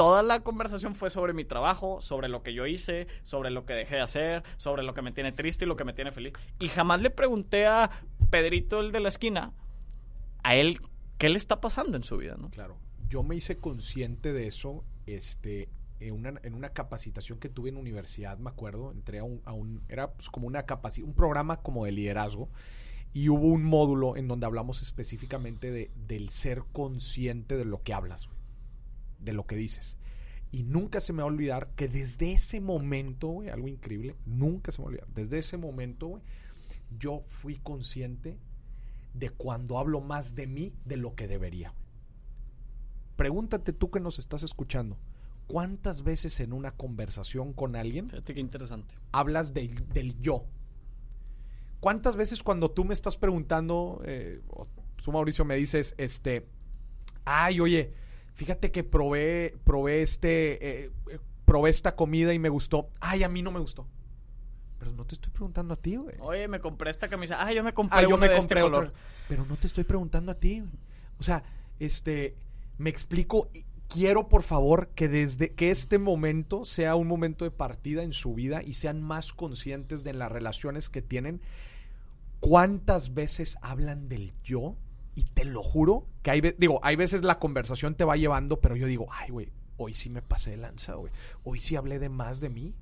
C: Toda la conversación fue sobre mi trabajo, sobre lo que yo hice, sobre lo que dejé de hacer, sobre lo que me tiene triste y lo que me tiene feliz. Y jamás le pregunté a Pedrito, el de la esquina, a él qué le está pasando en su vida, ¿no?
B: Claro. Yo me hice consciente de eso este, en, una, en una capacitación que tuve en universidad, me acuerdo. Entré a un. a un- era pues, como una capaci- un programa como de liderazgo. Y hubo un módulo en donde hablamos específicamente de, del ser consciente de lo que hablas, de lo que dices. Y nunca se me va a olvidar que desde ese momento, güey, algo increíble, nunca se me va a olvidar. Desde ese momento, güey, yo fui consciente de cuando hablo más de mí de lo que debería. Pregúntate tú que nos estás escuchando, ¿cuántas veces en una conversación con alguien
C: Fíjate qué interesante.
B: hablas del, del yo? ¿Cuántas veces cuando tú me estás preguntando, eh, o tú Mauricio me dices, este, ay, oye, fíjate que probé, probé este, eh, eh, probé esta comida y me gustó, ay, a mí no me gustó. Pero no te estoy preguntando a ti, güey.
C: Oye, me compré esta camisa. Ah, yo me compré
B: Ah, yo me
C: de
B: compré
C: este color.
B: Pero no te estoy preguntando a ti. güey. O sea, este, me explico. y Quiero, por favor, que desde que este momento sea un momento de partida en su vida y sean más conscientes de las relaciones que tienen. ¿Cuántas veces hablan del yo? Y te lo juro que hay, ve- digo, hay veces la conversación te va llevando, pero yo digo, ay, güey, hoy sí me pasé de lanza, güey. Hoy sí hablé de más de mí.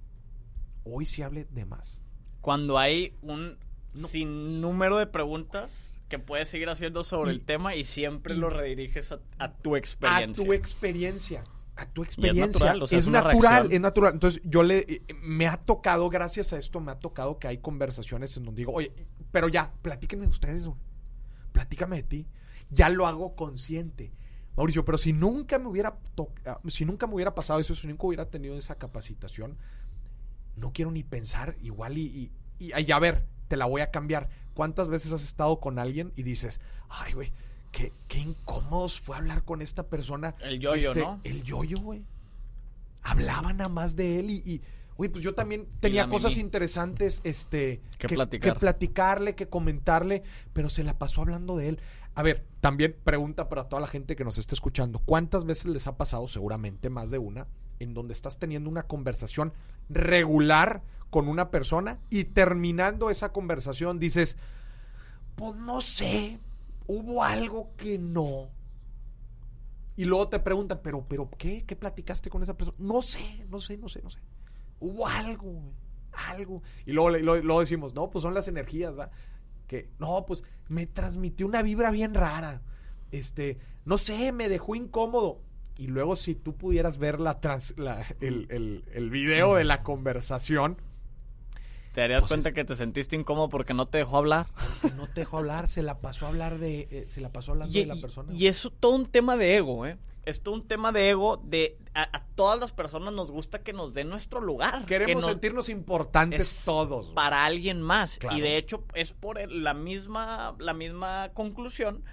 B: Hoy sí hablé de más.
C: Cuando hay un
B: No.
C: sinnúmero de preguntas que puedes seguir haciendo sobre
B: Y-
C: el tema y siempre
B: y-
C: lo rediriges a, a tu
B: a
C: experiencia.
B: tu experiencia. A tu experiencia.
C: natural, o sea,
B: es,
C: es una
B: natural, es natural. Entonces, yo le. eh, Me ha tocado, gracias a esto, me ha tocado que hay conversaciones en donde digo, oye, pero ya, platíquenme de ustedes, güey. Platícame de ti. Ya lo hago consciente. Mauricio, pero si nunca me hubiera ah, si nunca me hubiera pasado eso, si nunca hubiera tenido esa capacitación, no quiero ni pensar igual y, y, y- y a ver, te la voy a cambiar. ¿Cuántas veces has estado con alguien y dices, ay, güey, qué, qué incómodos fue hablar con esta persona?
C: El yoyo,
B: Este,
C: ¿no?
B: El yoyo, güey. Hablaban nada más de él y, y, güey, pues yo también tenía cosas
C: Mimi.
B: interesantes, este,
C: Que platicar.
B: que platicarle, que comentarle, pero se la pasó hablando de él. A ver, también pregunta para toda la gente que nos está escuchando, ¿cuántas veces les ha pasado, seguramente más de una, en donde estás teniendo una conversación regular con una persona y terminando esa conversación dices, pues no sé, hubo algo que no. Y luego te preguntan, pero, pero, ¿qué? ¿Qué platicaste con esa persona? No sé, no sé, no sé, no sé. Hubo algo, algo. Y luego, luego, decimos, no, pues son las energías, ¿va? Que, no, pues me transmitió una vibra bien rara. Este, no sé, me dejó incómodo. Y luego si tú pudieras ver la trans- la- el, el video de la conversación,
C: ¿Te darías
B: Pues
C: cuenta
B: es-
C: que te sentiste incómodo porque no te dejó hablar?
B: que no te dejó hablar, se la pasó a hablar de, eh, se la pasó hablando
C: Y,
B: de la persona.
C: y es todo un tema de ego, ¿eh? Es todo un tema de ego de... A, a todas las personas nos gusta que nos den nuestro lugar. que
B: Queremos
C: nos-
B: sentirnos importantes
C: es
B: todos.
C: para alguien más.
B: Claro.
C: Y de hecho es por la misma, la misma conclusión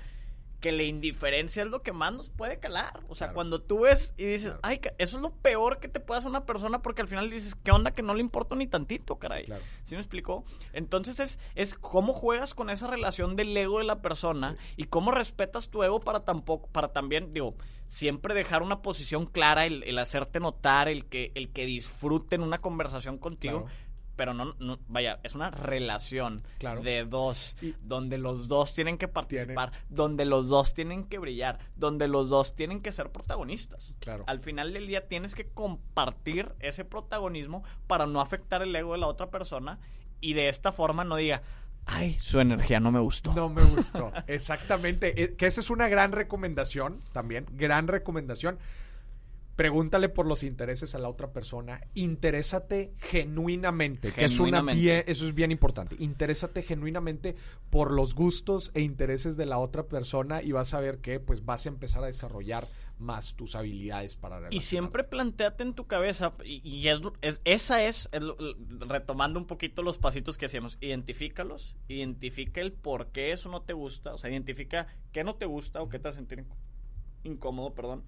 C: que la indiferencia es lo que más nos puede calar. O sea,
B: Claro.
C: cuando tú ves y dices,
B: Claro.
C: ay, eso es lo peor que te puede hacer una persona porque al final dices, ¿qué onda que no le importa ni tantito, caray?
B: Claro.
C: ¿Sí me explicó? Entonces es, es cómo juegas con esa relación del ego de la persona y cómo respetas tu ego para tampoco, para también, digo, siempre dejar una posición clara, el, el hacerte notar, el que, el que disfruten una conversación contigo. Pero no, no vaya, es una relación
B: Claro.
C: de dos,
B: Y-
C: donde los dos tienen que participar, donde los dos tienen que brillar, donde los dos tienen que ser protagonistas.
B: Claro.
C: Al final del día tienes que compartir ese protagonismo para no afectar el ego de la otra persona y de esta forma no diga, ay, su energía no me gustó.
B: No me gustó. [LAUGHS] Exactamente. Eh, Que esa es una gran recomendación también. Gran recomendación. Pregúntale por los intereses a la otra persona. Interésate genuinamente. Que es una
C: Genuinamente.
B: bien- eso es bien importante. Interésate genuinamente por los gustos e intereses de la otra persona y vas a ver que pues vas a empezar a desarrollar más tus habilidades para
C: Y siempre planteate en tu cabeza, y, y es, es- esa es, retomando un poquito los pasitos que hacíamos, identifícalos, identifica el por qué eso no te gusta, o sea, identifica qué no te gusta o qué te hace sentir inc- incómodo, perdón,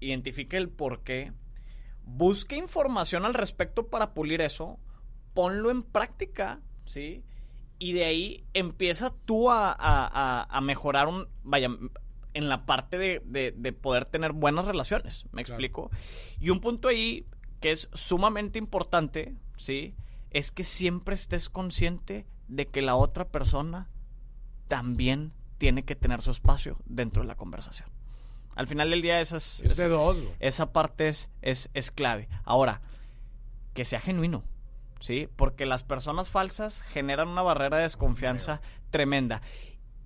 C: identifica el por qué, busca información al respecto para pulir eso, ponlo en práctica, ¿sí? Y de ahí empieza tú a, a- a- mejorar un, vaya, en la parte de, de- de poder tener buenas relaciones, ¿me
B: Claro.
C: explico? Y un punto ahí que es sumamente importante, ¿sí? Es que siempre estés consciente de que la otra persona también tiene que tener su espacio dentro de la conversación. Al final del día esa es,
B: Es de dos.
C: esa parte es, es, es clave. Ahora, que sea genuino, ¿sí? Porque las personas falsas generan una barrera de desconfianza tremenda.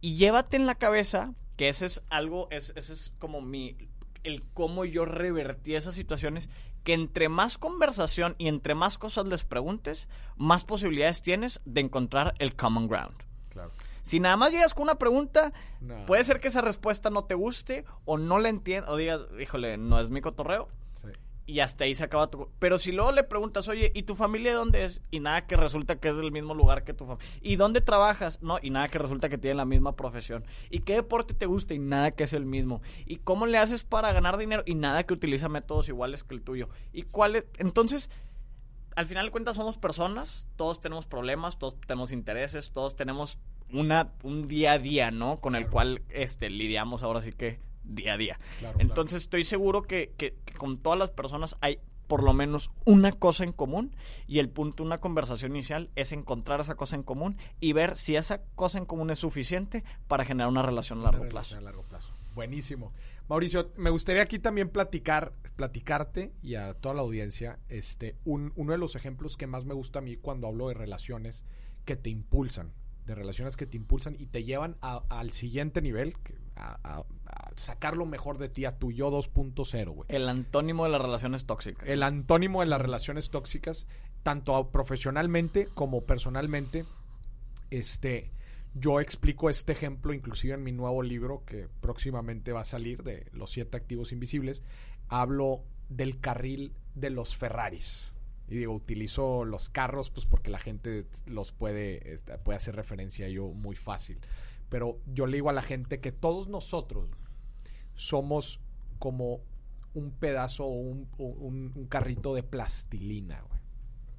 C: Y llévate en la cabeza que ese es algo, es- ese es como mi, el cómo yo revertí esas situaciones, que entre más conversación y entre más cosas les preguntes, más posibilidades tienes de encontrar el common ground.
B: Claro.
C: Si nada más llegas con una pregunta,
B: No.
C: puede ser que esa respuesta no te guste o no la entiendas o digas, híjole, no es mi cotorreo
B: Sí.
C: y hasta ahí se acaba tu... Pero si luego le preguntas, oye, ¿y tu familia de dónde es? Y nada que resulta que es del mismo lugar que tu familia. ¿Y dónde trabajas? No, y nada que resulta que tienen la misma profesión. ¿Y qué deporte te gusta? Y nada que es el mismo. ¿Y cómo le haces para ganar dinero? Y nada que utiliza métodos iguales que el tuyo. ¿Y cuál es? Entonces, al final de cuentas somos personas, todos tenemos problemas, todos tenemos intereses, todos tenemos una, un día a día, ¿no? Con el
B: Claro.
C: cual este, lidiamos ahora sí que día a día.
B: Claro,
C: Entonces estoy seguro que, que- que con todas las personas hay por lo menos una cosa en común y el punto de una conversación inicial es encontrar esa cosa en común y ver si esa cosa en común es suficiente para generar una relación a largo plazo.
B: relación a largo plazo. Buenísimo. Mauricio, me gustaría aquí también platicar, platicarte y a toda la audiencia, este, un- uno de los ejemplos que más me gusta a mí cuando hablo de relaciones que te impulsan, de relaciones que te impulsan y te llevan a- al siguiente nivel, a- a sacar lo mejor de ti, a tu yo 2.0, güey.
C: El antónimo de las relaciones tóxicas.
B: El antónimo de las relaciones tóxicas, tanto profesionalmente como personalmente. Este, yo explico este ejemplo inclusive en mi nuevo libro que próximamente va a salir de los siete activos invisibles. Hablo del carril de los Ferraris. Y digo, utilizo los carros pues porque la gente los puede, este, puede hacer referencia a ello muy fácil. Pero yo le digo a la gente que todos nosotros somos como un pedazo o un, un- carrito de plastilina, güey.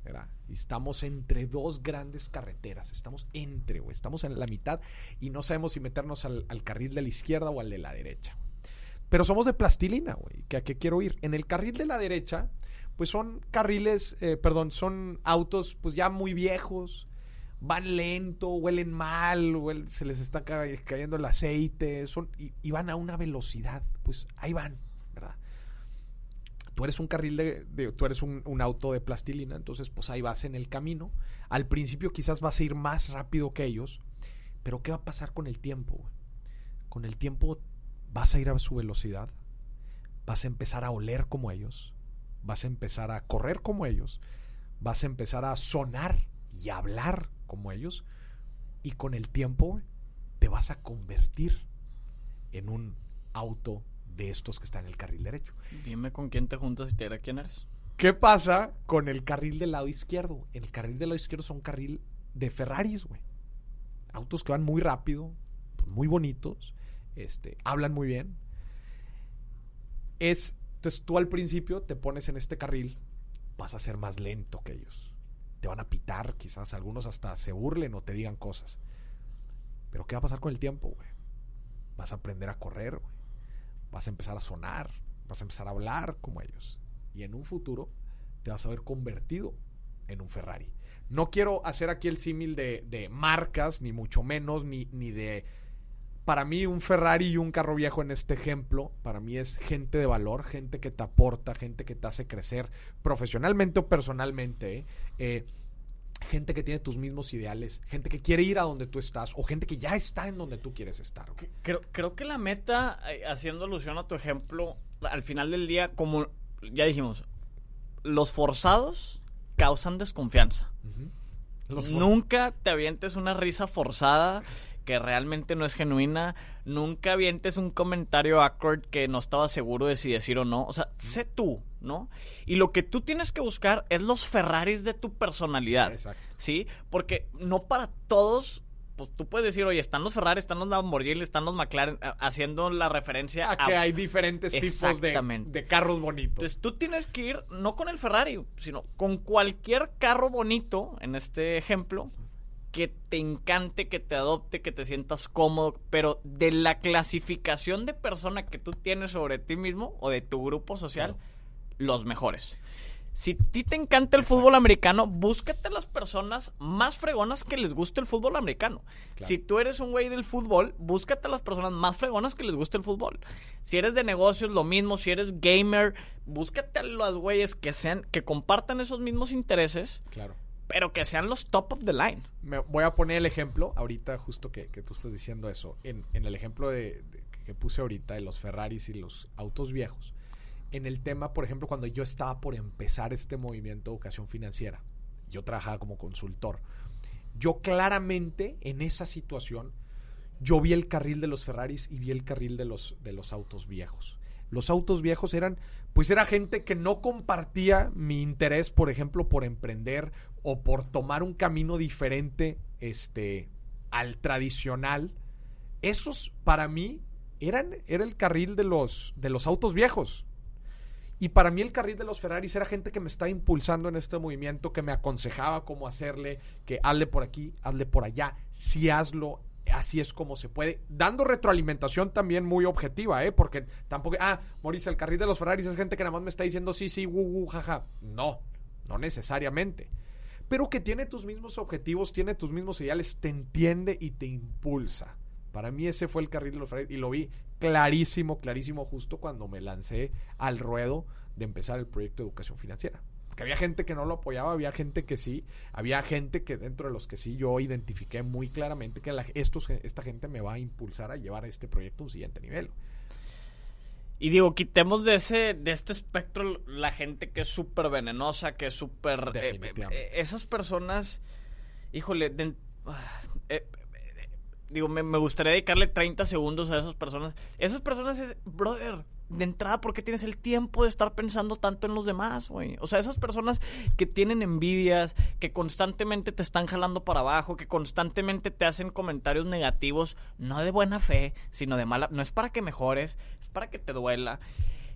B: ¿verdad? Estamos entre dos grandes carreteras. Estamos entre, güey. Estamos en la mitad y no sabemos si meternos al, carril de la izquierda o al de la derecha. Pero somos de plastilina, güey. ¿Que ¿A qué quiero ir? En el carril de la derecha, pues son carriles, eh, perdón, son autos pues ya muy viejos. Van lento, huelen mal, se les está ca- cayendo el aceite, son, y, van a una velocidad. Pues ahí van, ¿verdad? tú eres un carril de, tú eres un, auto de plastilina, entonces pues ahí vas en el camino. Al principio quizás vas a ir más rápido que ellos, pero ¿qué va a pasar con el tiempo? Con el tiempo vas a ir a su velocidad, vas a empezar a oler como ellos, vas a empezar a correr como ellos, vas a empezar a sonar y hablar como ellos, y con el tiempo te vas a convertir en un auto de estos que están en el carril derecho.
C: Dime con quién te juntas y te diré quién eres.
B: ¿Qué pasa con el carril del lado izquierdo? El carril del lado izquierdo son carril de Ferraris, güey. Autos que van muy rápido, muy bonitos, este, hablan muy bien. Es, entonces tú al principio te pones en este carril, vas a ser más lento que ellos. Te van a pitar, quizás algunos hasta se burlen o te digan cosas. Pero ¿qué va a pasar con el tiempo, güey? Vas a aprender a correr, güey. Vas a empezar a sonar, vas a empezar a hablar como ellos. Y en un futuro te vas a ver convertido en un Ferrari. No quiero hacer aquí el símil de, de marcas, ni mucho menos, ni, ni de... Para mí un Ferrari y un carro viejo en este ejemplo, para mí es gente de valor, gente que te aporta, gente que te hace crecer profesionalmente o personalmente. ¿eh? Eh, gente que tiene tus mismos ideales, gente que quiere ir a donde tú estás o gente que ya está en donde tú quieres estar. güey.
C: Creo, creo que la meta, eh, haciendo alusión a tu ejemplo, al final del día, como ya dijimos, los forzados causan desconfianza. Nunca te avientes una risa forzada que realmente no es genuina. Nunca avientes un comentario awkward que no estaba seguro de si decir o no. O sea, sé tú, ¿no? Y lo que tú tienes que buscar es los Ferraris de tu personalidad.
B: Exacto.
C: ¿Sí? Porque no para todos. Pues tú puedes decir, oye, están los Ferrari, están los Lamborghini, están los McLaren, a- haciendo la referencia
B: A que hay diferentes tipos de, de carros bonitos.
C: entonces tú tienes que ir no con el Ferrari, sino con cualquier carro bonito, en este ejemplo, que te encante, que te adopte, que te sientas cómodo, pero de la clasificación de persona que tú tienes sobre ti mismo o de tu grupo social, los mejores. Si a ti te encanta el fútbol americano, búscate las personas más fregonas que les guste el fútbol americano.
B: Claro.
C: Si tú eres un güey del fútbol, búscate las personas más fregonas que les guste el fútbol. Si eres de negocios, lo mismo. Si eres gamer, búscate a los güeyes que sean, que compartan esos mismos intereses,
B: claro.
C: Pero que sean los top of the line.
B: Voy a poner el ejemplo, ahorita justo que, que tú estás diciendo eso, en, en el ejemplo de- que puse ahorita de los Ferraris y los autos viejos. En el tema, por ejemplo, cuando yo estaba por empezar este movimiento de educación financiera, yo trabajaba como consultor. Yo claramente en esa situación, yo vi el carril de los Ferraris y vi el carril de los, de los autos viejos. Los autos viejos eran, pues era gente que no compartía mi interés, por ejemplo, por emprender o por tomar un camino diferente, este, al tradicional. Esos, para mí, eran, era el carril de los, de los autos viejos. Y para mí el carril de los Ferraris era gente que me estaba impulsando en este movimiento, que me aconsejaba cómo hacerle, que hazle por aquí, hazle por allá, si hazlo, así es como se puede, dando retroalimentación también muy objetiva, ¿eh? Porque tampoco, ah, Maurice, el carril de los Ferraris es gente que nada más me está diciendo sí, sí, wu, wu, jaja. No, no necesariamente. Pero que tiene tus mismos objetivos, tiene tus mismos ideales, te entiende y te impulsa. Para mí ese fue el carril de los Ferraris y lo vi clarísimo, clarísimo justo cuando me lancé al ruedo de empezar el proyecto de educación financiera. Porque había gente que no lo apoyaba, había gente que sí, había gente que dentro de los que sí yo identifiqué muy claramente que estos, esta gente me va a impulsar a llevar este proyecto a un siguiente nivel.
C: Y digo, quitemos de ese, de este espectro la gente que es súper venenosa, que es súper... eh,
B: Definitivamente.
C: eh, esas personas, híjole, de- ah, eh, eh, digo, me, me gustaría dedicarle 30 segundos a esas personas. Esas personas es, brother, de entrada, ¿por qué tienes el tiempo de estar pensando tanto en los demás, güey? O sea, esas personas que tienen envidias, que constantemente te están jalando para abajo, que constantemente te hacen comentarios negativos, no de buena fe, sino de mala. No es para que mejores, es para que te duela.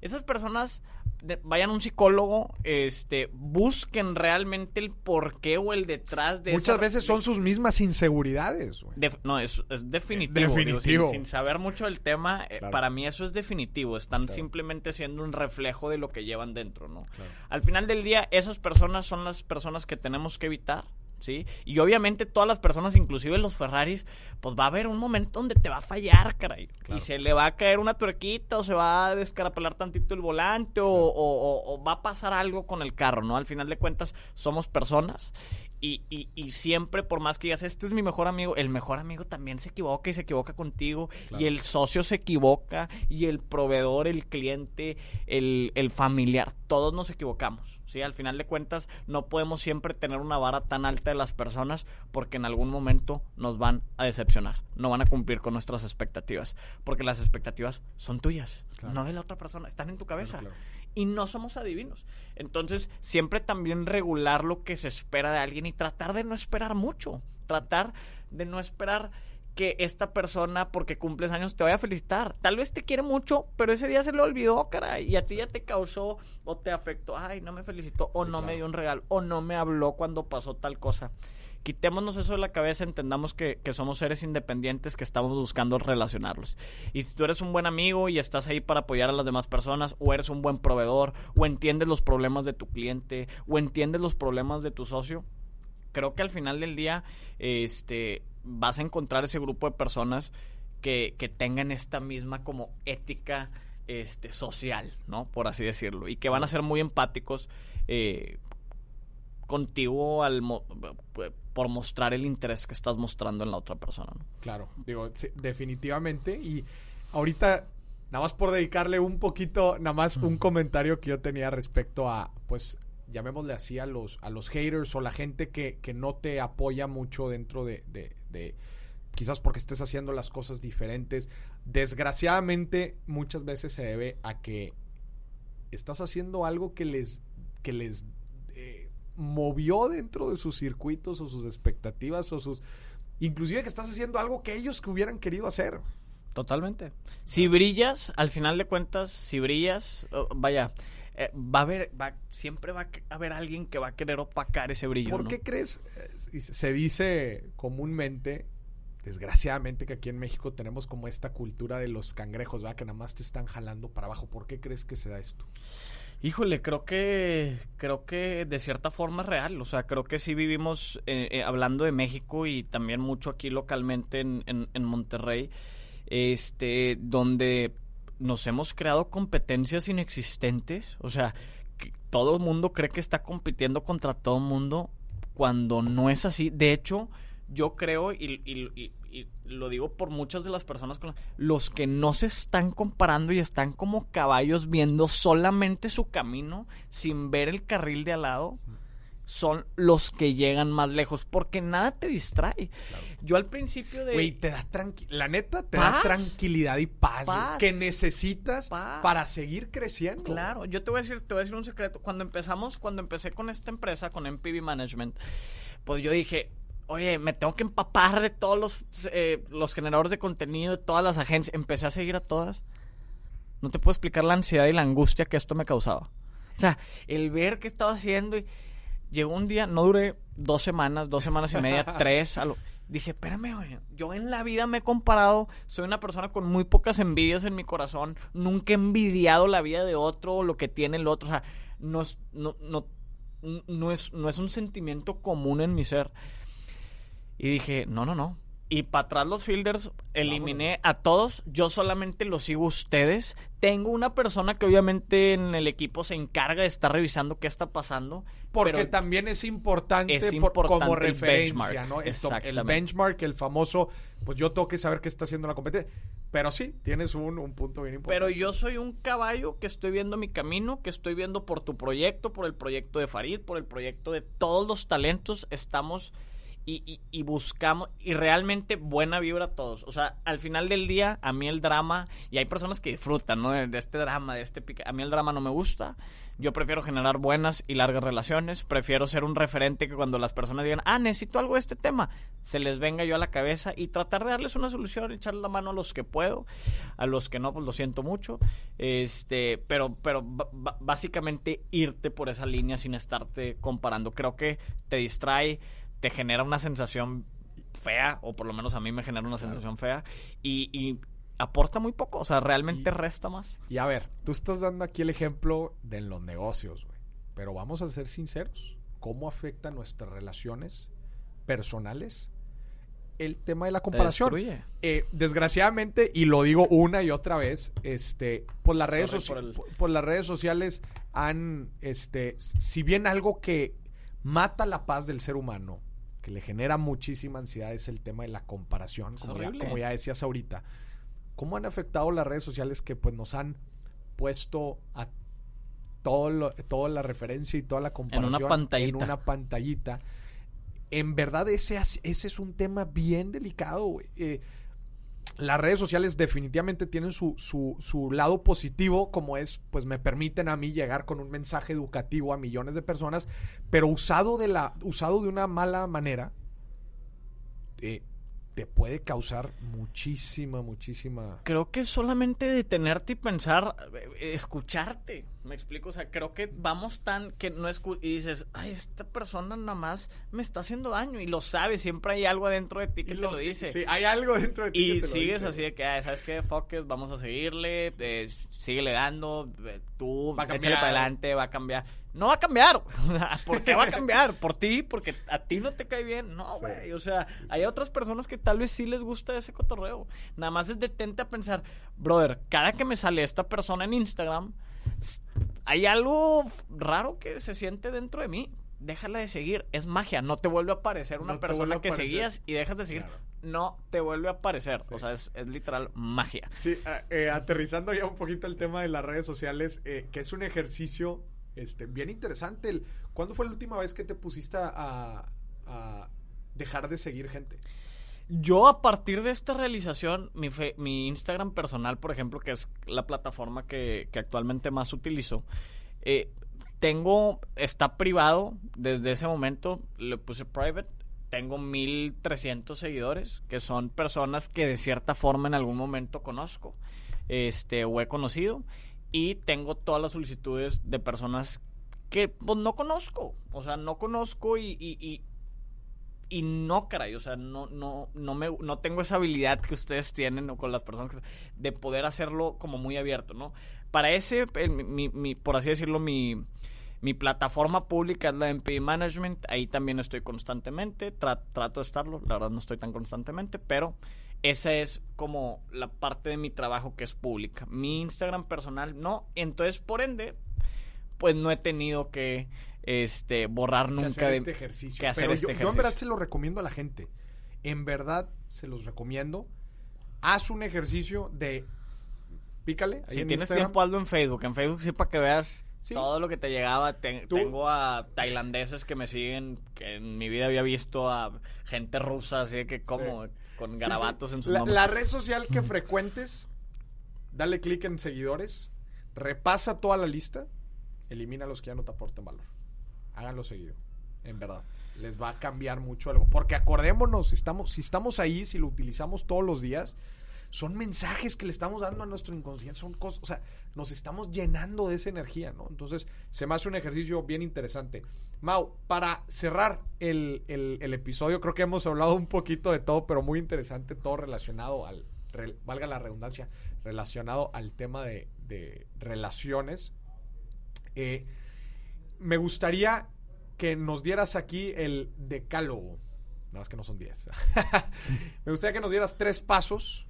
C: Esas personas de- vayan a un psicólogo, este, busquen realmente el porqué o el detrás de
B: Muchas
C: esa-
B: veces son sus mismas inseguridades. güey.
C: No, es, es definitivo.
B: Definitivo.
C: digo, sin, sin saber mucho del tema, eh, para mí eso es definitivo. Están
B: Claro.
C: simplemente siendo un reflejo de lo que llevan dentro, ¿no?
B: Claro.
C: Al final del día, esas personas son las personas que tenemos que evitar, ¿sí? Y obviamente todas las personas, inclusive los Ferraris, pues va a haber un momento donde te va a fallar, caray.
B: Claro.
C: Y se le va a caer una tuerquita o se va a descarapelar tantito el volante o, o- o- o va a pasar algo con el carro, ¿no? Al final de cuentas, somos personas y, y- y siempre, por más que digas, este es mi mejor amigo, el mejor amigo también se equivoca y se equivoca contigo.
B: Claro.
C: Y el socio se equivoca. Y el proveedor, el cliente, el, el familiar. Todos nos equivocamos. ¿sí? Al final de cuentas, no podemos siempre tener una vara tan alta de las personas porque en algún momento nos van a decepcionar. No van a cumplir con nuestras expectativas. Porque las expectativas son tuyas,
B: Claro.
C: no de la otra persona. Están en tu cabeza
B: Claro, claro.
C: Y no somos adivinos. Entonces, siempre también regular lo que se espera de alguien y tratar de no esperar mucho. Tratar de no esperar que esta persona, porque cumples años, te vaya a felicitar. Tal vez te quiere mucho, pero ese día se le olvidó, caray, y a ti ya te causó o te afectó. Ay, no me felicitó, o
B: Sí,
C: no me dio un regalo, o no me habló cuando pasó tal cosa. Quitémonos eso de la cabeza, entendamos que, que somos seres independientes que estamos buscando relacionarlos. Y si tú eres un buen amigo y estás ahí para apoyar a las demás personas, o eres un buen proveedor, o entiendes los problemas de tu cliente, o entiendes los problemas de tu socio, creo que al final del día este, vas a encontrar ese grupo de personas que, que tengan esta misma como ética este, social, ¿no? Por así decirlo. Y que van a ser muy empáticos eh, contigo al por mostrar el interés que estás mostrando en la otra persona, ¿no?
B: Claro, digo, definitivamente. Y ahorita, nada más por dedicarle un poquito, nada más un comentario que yo tenía respecto a, pues, llamémosle así a los, a los haters o la gente que, que no te apoya mucho dentro de, de, quizás porque estés haciendo las cosas diferentes. Desgraciadamente, muchas veces se debe a que estás haciendo algo que les, que les eh, movió dentro de sus circuitos o sus expectativas o sus... Inclusive que estás haciendo algo que ellos que hubieran querido hacer.
C: Totalmente. Si brillas, al final de cuentas, si brillas, oh, vaya, eh, va a haber, va, siempre va a haber alguien que va a querer opacar ese brillo.
B: ¿Por qué crees? Eh, se dice comúnmente, desgraciadamente, que aquí en México tenemos como esta cultura de los cangrejos, ¿verdad? Que nada más te están jalando para abajo. ¿Por qué crees que se da esto?
C: Híjole, creo que creo que de cierta forma es real. O sea, creo que sí vivimos eh, hablando de México y también mucho aquí localmente en, en Monterrey, este, donde nos hemos creado competencias inexistentes. O sea, todo el mundo cree que está compitiendo contra todo el mundo cuando no es así. De hecho, yo creo, y, lo digo por muchas de las personas, con los que no se están comparando y están como caballos viendo solamente su camino sin ver el carril de al lado son los que llegan más lejos, porque nada te distrae. Yo al principio de...
B: Güey, te da la neta, te da tranquilidad y paz, que necesitas para seguir creciendo.
C: Claro, yo te voy a decir, te voy a decir un secreto. Cuando empezamos, cuando empecé con esta empresa, con MPV Management, pues yo dije, oye, me tengo que empapar de todos los, eh, los generadores de contenido, de todas las agencias. Empecé a seguir a todas. No te puedo explicar la ansiedad y la angustia que esto me causaba. O sea, el ver qué estaba haciendo y llegó un día, no duré dos semanas, dos semanas y media, [LAUGHS] tres. dije, espérame, yo en la vida me he comparado, soy una persona con muy pocas envidias en mi corazón, nunca he envidiado la vida de otro o lo que tiene el otro, o sea, no es, no, no, no es, no es un sentimiento común en mi ser. Y dije, no, no, no, y para atrás los fielders, eliminé a todos. Yo solamente los sigo a ustedes. Tengo una persona que obviamente en el equipo se encarga de estar revisando qué está pasando.
B: Porque también es importante, como referencia, ¿no? El, benchmark, el famoso, pues yo tengo que saber qué está haciendo la competencia. Pero sí, tienes un, un punto bien importante.
C: Pero yo soy un caballo que estoy viendo mi camino, que estoy viendo por tu proyecto, por el proyecto de Farid, por el proyecto de todos los talentos. Estamos y, y, buscamos, y realmente buena vibra a todos. O sea, al final del día, a mí el drama, y hay personas que disfrutan, ¿no? De, este drama, de este pique. A mí el drama no me gusta. Yo prefiero generar buenas y largas relaciones. Prefiero ser un referente que cuando las personas digan, ah, necesito algo de este tema, se les venga yo a la cabeza y tratar de darles una solución, echarle la mano a los que puedo. A los que no, pues lo siento mucho. Este, pero, pero básicamente irte por esa línea sin estarte comparando. Creo que te distrae te genera una sensación fea, o por lo menos a mí me genera una sensación fea, y, aporta muy poco, o sea, realmente resta más.
B: Y a ver, tú estás dando aquí el ejemplo de los negocios, güey, pero vamos a ser sinceros, ¿cómo afecta nuestras relaciones personales el tema de la comparación. Eh, desgraciadamente, y lo digo una y otra vez, este, pues las redes, pues las redes sociales han, este, si bien algo que mata la paz del ser humano, que le genera muchísima ansiedad, es el tema de la comparación, como ya, decías ahorita. ¿Cómo han afectado las redes sociales que pues nos han puesto a todo toda la referencia y toda la comparación
C: en una pantallita?
B: En una pantallita. En verdad ese, ese es un tema bien delicado. Eh, las redes sociales definitivamente tienen su, su, su, lado positivo, como es, pues me permiten a mí llegar con un mensaje educativo a millones de personas, pero usado de, la, usado de una mala manera, eh, te puede causar muchísima, muchísima.
C: Creo que solamente detenerte y pensar, eh, escucharte, me explico, o sea, creo que vamos tan que no es y dices, ay, esta persona nada más me está haciendo daño y lo sabes, siempre hay algo dentro de ti que te lo dice.
B: Sí, hay algo dentro de ti
C: y que te sigues así de que, ¿sabes qué? Fuck it, vamos a seguirle, eh, síguele dando, eh, tú, échale para adelante, va a cambiar no va a cambiar. [LAUGHS] ¿Por qué va a cambiar? ¿Por ti? Porque a ti no te cae bien. No, güey. O sea, hay otras personas que tal vez sí les gusta ese cotorreo. Nada más es detente a pensar, brother, cada que me sale esta persona en Instagram, hay algo raro que se siente dentro de mí. Déjala de seguir. Es magia. No te vuelve a aparecer una persona que seguías y dejas de seguir. No te vuelve a aparecer. O sea, es, literal magia.
B: Sí, eh, aterrizando ya un poquito el tema de las redes sociales, eh, que es un ejercicio este, bien interesante. ¿Cuándo fue la última vez que te pusiste a, dejar de seguir gente?
C: Yo a partir de esta realización, mi, mi Instagram personal, por ejemplo, que es la plataforma que, actualmente más utilizo, eh, tengo, está privado desde ese momento, le puse private, tengo 1300 seguidores, que son personas que de cierta forma en algún momento conozco, este, o he conocido, y tengo todas las solicitudes de personas que pues, no conozco. O sea, no conozco y, y, y, no, caray. O sea, no, no, no, me, no tengo esa habilidad que ustedes tienen o con las personas de poder hacerlo como muy abierto, ¿no? Para ese, mi, mi, por así decirlo, mi, mi plataforma pública es la MP Management. Ahí también estoy constantemente. trato de estarlo. La verdad no estoy tan constantemente, pero esa es como la parte de mi trabajo que es pública. Mi Instagram personal no. Entonces, por ende, pues no he tenido que este borrar nunca
B: hacer este ejercicio.
C: Que hacer este
B: yo,
C: ejercicio.
B: yo en verdad se lo recomiendo a la gente. En verdad se los recomiendo. Haz un ejercicio de pícale.
C: si tienes tiempo, hazlo en Facebook. En Facebook sí para que veas todo lo que te llegaba. tengo a tailandeses que me siguen, que en mi vida había visto a gente rusa, así que como con garabatos en su
B: la, La red social que frecuentes, dale clic en seguidores, repasa toda la lista, elimina los que ya no te aporten valor. Háganlo seguido, en verdad. Les va a cambiar mucho algo. Porque acordémonos, estamos, si estamos ahí, si lo utilizamos todos los días, son mensajes que le estamos dando a nuestro inconsciente, son cosas, o sea, nos estamos llenando de esa energía, ¿no? Entonces, se me hace un ejercicio bien interesante. Mau, para cerrar el, episodio, creo que hemos hablado un poquito de todo, pero muy interesante, todo relacionado al, valga la redundancia, relacionado al tema de, relaciones. Eh, me gustaría que nos dieras aquí el decálogo. Nada más que no son 10. [LAUGHS] me gustaría que nos dieras tres pasos,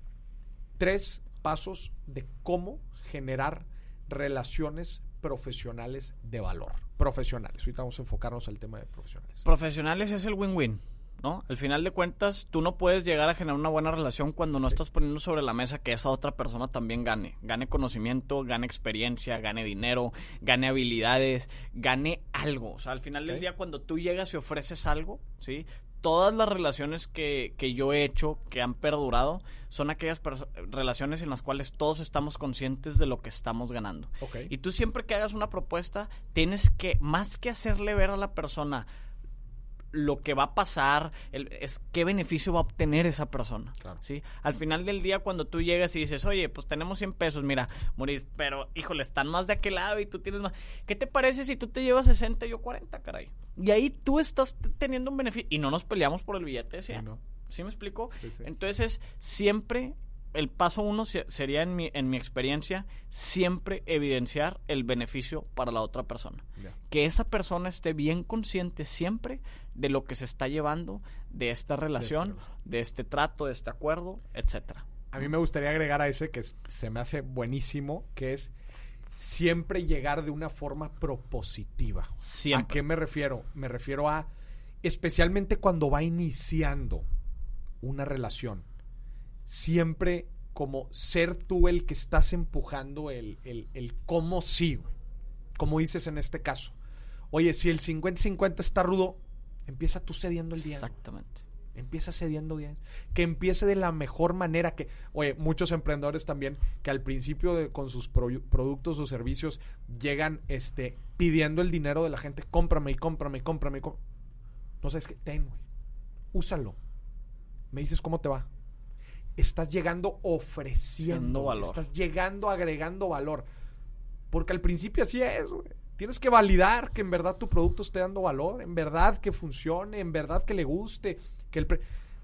B: tres pasos de cómo generar relaciones profesionales de valor. Profesionales. Ahorita vamos a enfocarnos al tema de profesionales.
C: Profesionales es el win-win. ¿no? Al final de cuentas, tú no puedes llegar a generar una buena relación cuando no estás poniendo sobre la mesa que esa otra persona también gane. Gane conocimiento, gane experiencia, gane dinero, gane habilidades, gane algo. O sea, al final del día, cuando tú llegas y ofreces algo, ¿sí? Todas las relaciones que, que, yo he hecho, que han perdurado, son aquellas relaciones en las cuales todos estamos conscientes de lo que estamos ganando. Y tú siempre que hagas una propuesta, tienes que, más que hacerle ver a la persona, lo que va a pasar, es qué beneficio va a obtener esa persona. ¿sí? Al final del día, cuando tú llegas y dices, oye, pues tenemos 100 pesos, mira, Moris, pero híjole, están más de aquel lado y tú tienes más. ¿Qué te parece si tú te llevas 60 y yo 40, caray? Y ahí tú estás teniendo un beneficio. Y no nos peleamos por el billete, ¿sí? ¿Sí me explico? Entonces, siempre el paso uno sería, en mi, en mi experiencia, siempre evidenciar el beneficio para la otra persona. Que esa persona esté bien consciente siempre de lo que se está llevando de esta relación, de este, trato, de este acuerdo, etcétera.
B: A mí me gustaría agregar a ese que se me hace buenísimo, que es siempre llegar de una forma propositiva. ¿A qué me refiero? Me refiero a, especialmente cuando va iniciando una relación siempre como ser tú el que estás empujando el, el, cómo sí, como dices en este caso. Oye, si el 50-50 está rudo, empieza tú cediendo el día.
C: Exactamente.
B: Empieza cediendo bien. Que empiece de la mejor manera que, oye, muchos emprendedores también que al principio de, con sus productos o servicios llegan este, pidiendo el dinero de la gente, cómprame y cómprame y cómprame. Y cómprame. No sabes qué, ten, güey. Úsalo. Me dices cómo te va estás llegando ofreciendo valor. Estás llegando agregando valor. Porque al principio así es, güey. Tienes que validar que en verdad tu producto esté dando valor, en verdad que funcione, en verdad que le guste, que el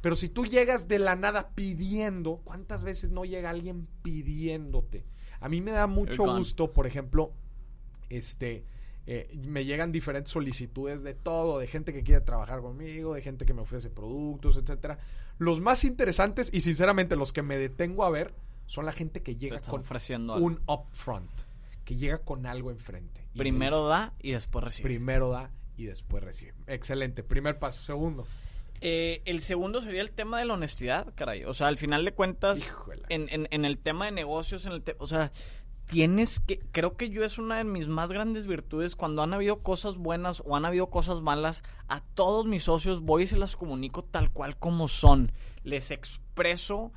B: pero si tú llegas de la nada pidiendo, ¿cuántas veces no llega alguien pidiéndote? A mí me da mucho gusto, por ejemplo, este eh, me llegan diferentes solicitudes de todo, de gente que quiere trabajar conmigo, de gente que me ofrece productos, etcétera. Los más interesantes y sinceramente los que me detengo a ver son la gente que llega con
C: ofreciendo
B: un upfront, que llega con algo enfrente.
C: Y primero da y después recibe.
B: Primero da y después recibe. Excelente. Primer paso. Segundo.
C: Eh, el segundo sería el tema de la honestidad, caray. O sea, al final de cuentas, en, en, el tema de negocios, en el o sea, tienes que, creo que yo es una de mis más grandes virtudes, cuando han habido cosas buenas o han habido cosas malas, a todos mis socios voy y se las comunico tal cual como son. Les expreso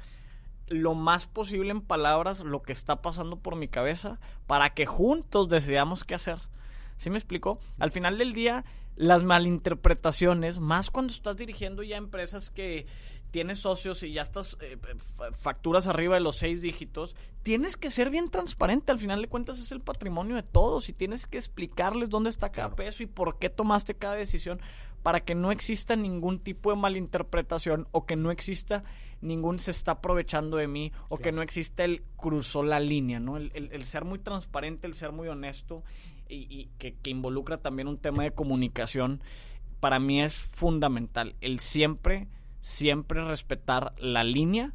C: lo más posible en palabras lo que está pasando por mi cabeza para que juntos decidamos qué hacer. ¿Sí me explico? Al final del día, las malinterpretaciones, más cuando estás dirigiendo ya empresas que tienes socios y ya estás eh, facturas arriba de los seis dígitos, tienes que ser bien transparente. Al final de cuentas es el patrimonio de todos y tienes que explicarles dónde está cada peso y por qué tomaste cada decisión para que no exista ningún tipo de malinterpretación o que no exista ningún se está aprovechando de mí o que no exista el cruzó la línea, ¿no? El, ser muy transparente, el ser muy honesto y, que, que, involucra también un tema de comunicación, para mí es fundamental. El siempre, siempre respetar la línea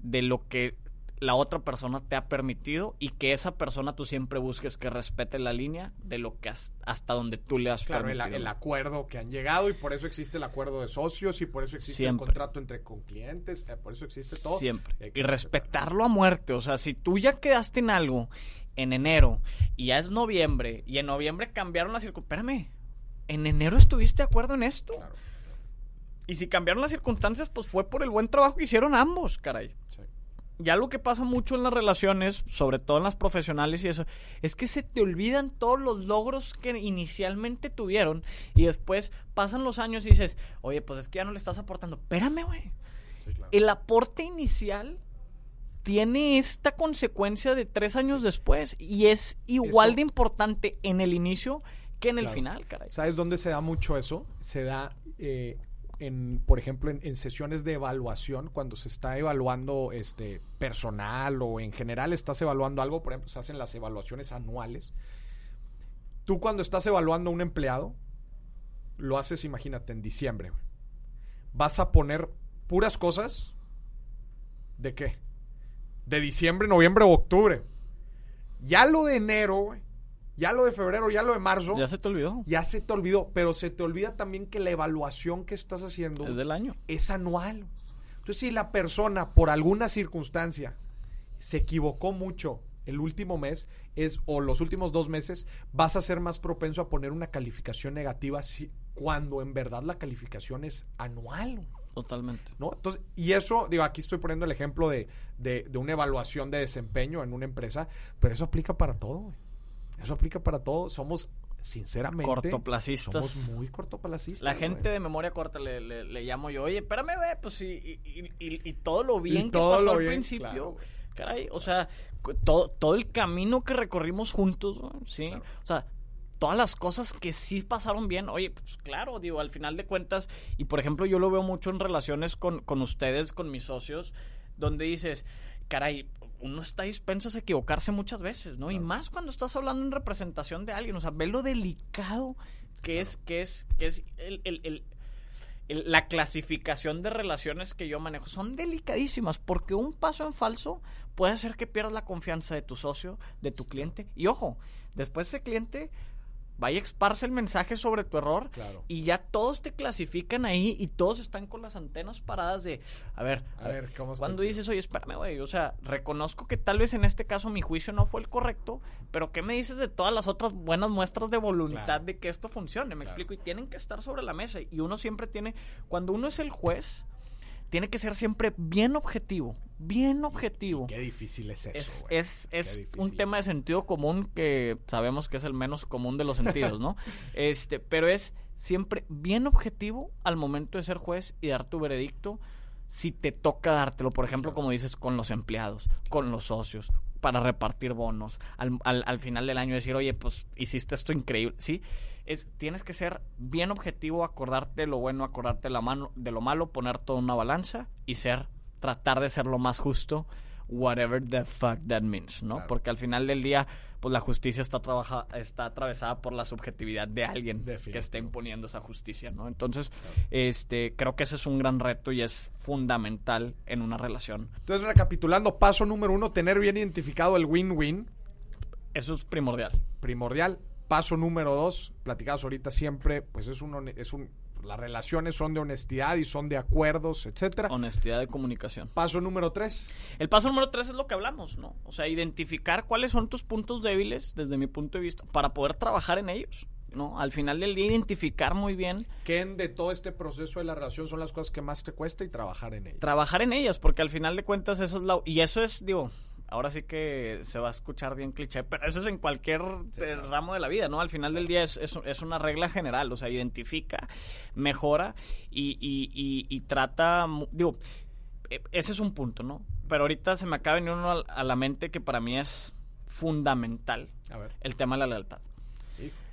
C: de lo que la otra persona te ha permitido y que esa persona tú siempre busques que respete la línea de lo que hasta donde tú le has
B: claro,
C: permitido.
B: El, acuerdo que han llegado y por eso existe el acuerdo de socios y por eso existe el contrato entre con clientes, eh, por eso existe todo.
C: Siempre. Y respetarlo a muerte, o sea, si tú ya quedaste en algo en enero y ya es noviembre y en noviembre cambiaron las circunstancias, espérame, en enero estuviste de acuerdo en esto. Y si cambiaron las circunstancias, pues fue por el buen trabajo que hicieron ambos, caray ya lo que pasa mucho en las relaciones, sobre todo en las profesionales y eso, es que se te olvidan todos los logros que inicialmente tuvieron y después pasan los años y dices, oye, pues es que ya no le estás aportando. Espérame, güey. El aporte inicial tiene esta consecuencia de tres años después y es igual de importante en el inicio que en el final, caray.
B: ¿Sabes dónde se da mucho eso? Se da eh, en, por ejemplo, en, sesiones de evaluación, cuando se está evaluando este personal o en general estás evaluando algo, por ejemplo, se hacen las evaluaciones anuales. Tú cuando estás evaluando a un empleado, lo haces, imagínate, en diciembre. Vas a poner puras cosas. ¿De qué? De diciembre, noviembre o octubre. Ya lo de enero, güey, ya lo de febrero, ya lo de marzo.
C: Ya se te olvidó.
B: Ya se te olvidó, pero se te olvida también que la evaluación que estás haciendo
C: es del año.
B: Es anual. Entonces, si la persona por alguna circunstancia se equivocó mucho el último mes es o los últimos dos meses, vas a ser más propenso a poner una calificación negativa si, cuando en verdad la calificación es anual.
C: Totalmente.
B: ¿No? Entonces, y eso, digo, aquí estoy poniendo el ejemplo de, de, de una evaluación de desempeño en una empresa, pero eso aplica para todo. Güey. Eso aplica para todo. Somos, sinceramente,
C: cortoplacistas.
B: Somos muy cortoplacistas.
C: La gente de memoria corta le, le, llamo yo, oye, espérame, ve, pues y, y, y, todo lo bien que pasó al principio. Caray, o sea, todo, todo el camino que recorrimos juntos, ¿sí? O sea, todas las cosas que sí pasaron bien, oye, pues claro, digo, al final de cuentas, y por ejemplo, yo lo veo mucho en relaciones con, con ustedes, con mis socios, donde dices, caray, uno está dispenso a equivocarse muchas veces, ¿no? Y más cuando estás hablando en representación de alguien, o sea, ve lo delicado que es, que es, que es el, la clasificación de relaciones que yo manejo. Son delicadísimas porque un paso en falso puede hacer que pierdas la confianza de tu socio, de tu cliente. Y ojo, después ese cliente vaya exparse el mensaje sobre tu error y ya todos te clasifican ahí y todos están con las antenas paradas de, a ver, a, ver, cuando dices, oye, espérame, güey, o sea, reconozco que tal vez en este caso mi juicio no fue el correcto, pero ¿qué me dices de todas las otras buenas muestras de voluntad de que esto funcione? Me explico, y tienen que estar sobre la mesa y uno siempre tiene, cuando uno es el juez, tiene que ser siempre bien objetivo, bien objetivo.
B: qué difícil es eso.
C: Es, es, un tema de sentido común que sabemos que es el menos común de los sentidos, ¿no? [LAUGHS] este, pero es siempre bien objetivo al momento de ser juez y dar tu veredicto si te toca dártelo, por ejemplo, como dices, con los empleados, con los socios, para repartir bonos, al, al, al final del año decir, oye, pues hiciste esto increíble, ¿sí? es tienes que ser bien objetivo, acordarte de lo bueno, acordarte la mano, de lo malo, poner todo en una balanza y ser tratar de ser lo más justo whatever the fuck that means, ¿no?
B: Claro.
C: Porque al final del día, pues la justicia está, trabaja, está atravesada por la subjetividad de alguien que esté imponiendo esa justicia, ¿no? Entonces, este, creo que ese es un gran reto y es fundamental en una relación.
B: Entonces, recapitulando, paso número uno, tener bien identificado el win-win,
C: Eso es primordial.
B: primordial. Paso número dos, platicados ahorita siempre, pues es un, es un, las relaciones son de honestidad y son de acuerdos, etcétera.
C: Honestidad de comunicación.
B: Paso número tres,
C: El paso número tres es lo que hablamos, ¿no? O sea, identificar cuáles son tus puntos débiles, desde mi punto de vista, para poder trabajar en ellos, ¿no? Al final del día, identificar muy bien,
B: ¿qué de todo este proceso de la relación son las cosas que más te cuesta y trabajar en ellas?
C: trabajar en ellas, porque al final de cuentas eso es la... Y eso es, digo, ahora sí que se va a escuchar bien cliché, pero eso es en cualquier eh, ramo de la vida, ¿no? Al final del día es, es, es una regla general, o sea, identifica, mejora y, y, y, y trata, digo, e- ese es un punto, ¿no? Pero ahorita se me acaba de venir uno a- a la mente que para mí es fundamental,
B: A ver.
C: el tema de la lealtad.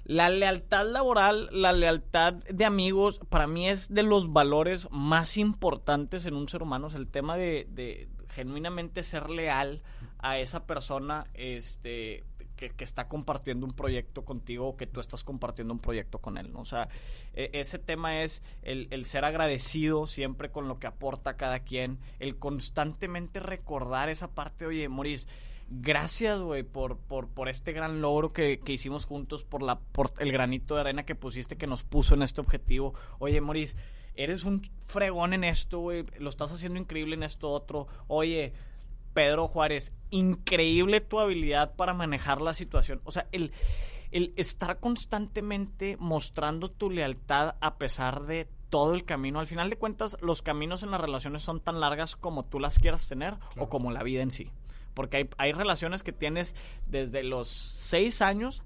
C: La lealtad laboral, la lealtad de amigos, para mí es de los valores más importantes en un ser humano. Es el tema de, de genuinamente ser leal a esa persona este, que, que está compartiendo un proyecto contigo o que tú estás compartiendo un proyecto con él. ¿no? O sea, e- ese tema es el, el ser agradecido siempre con lo que aporta cada quien, el constantemente recordar esa parte, oye, Maurice, gracias, güey, por, por, por este gran logro que, que hicimos juntos, por, la, por el granito de arena que pusiste, que nos puso en este objetivo. Oye, Maurice, eres un fregón en esto, güey, lo estás haciendo increíble en esto otro. Oye, Pedro Juárez, increíble tu habilidad para manejar la situación. O sea, el, el estar constantemente mostrando tu lealtad a pesar de todo el camino. Al final de cuentas, los caminos en las relaciones son tan largas como tú las quieras tener o como la vida en sí. Porque hay, hay relaciones que tienes desde los seis años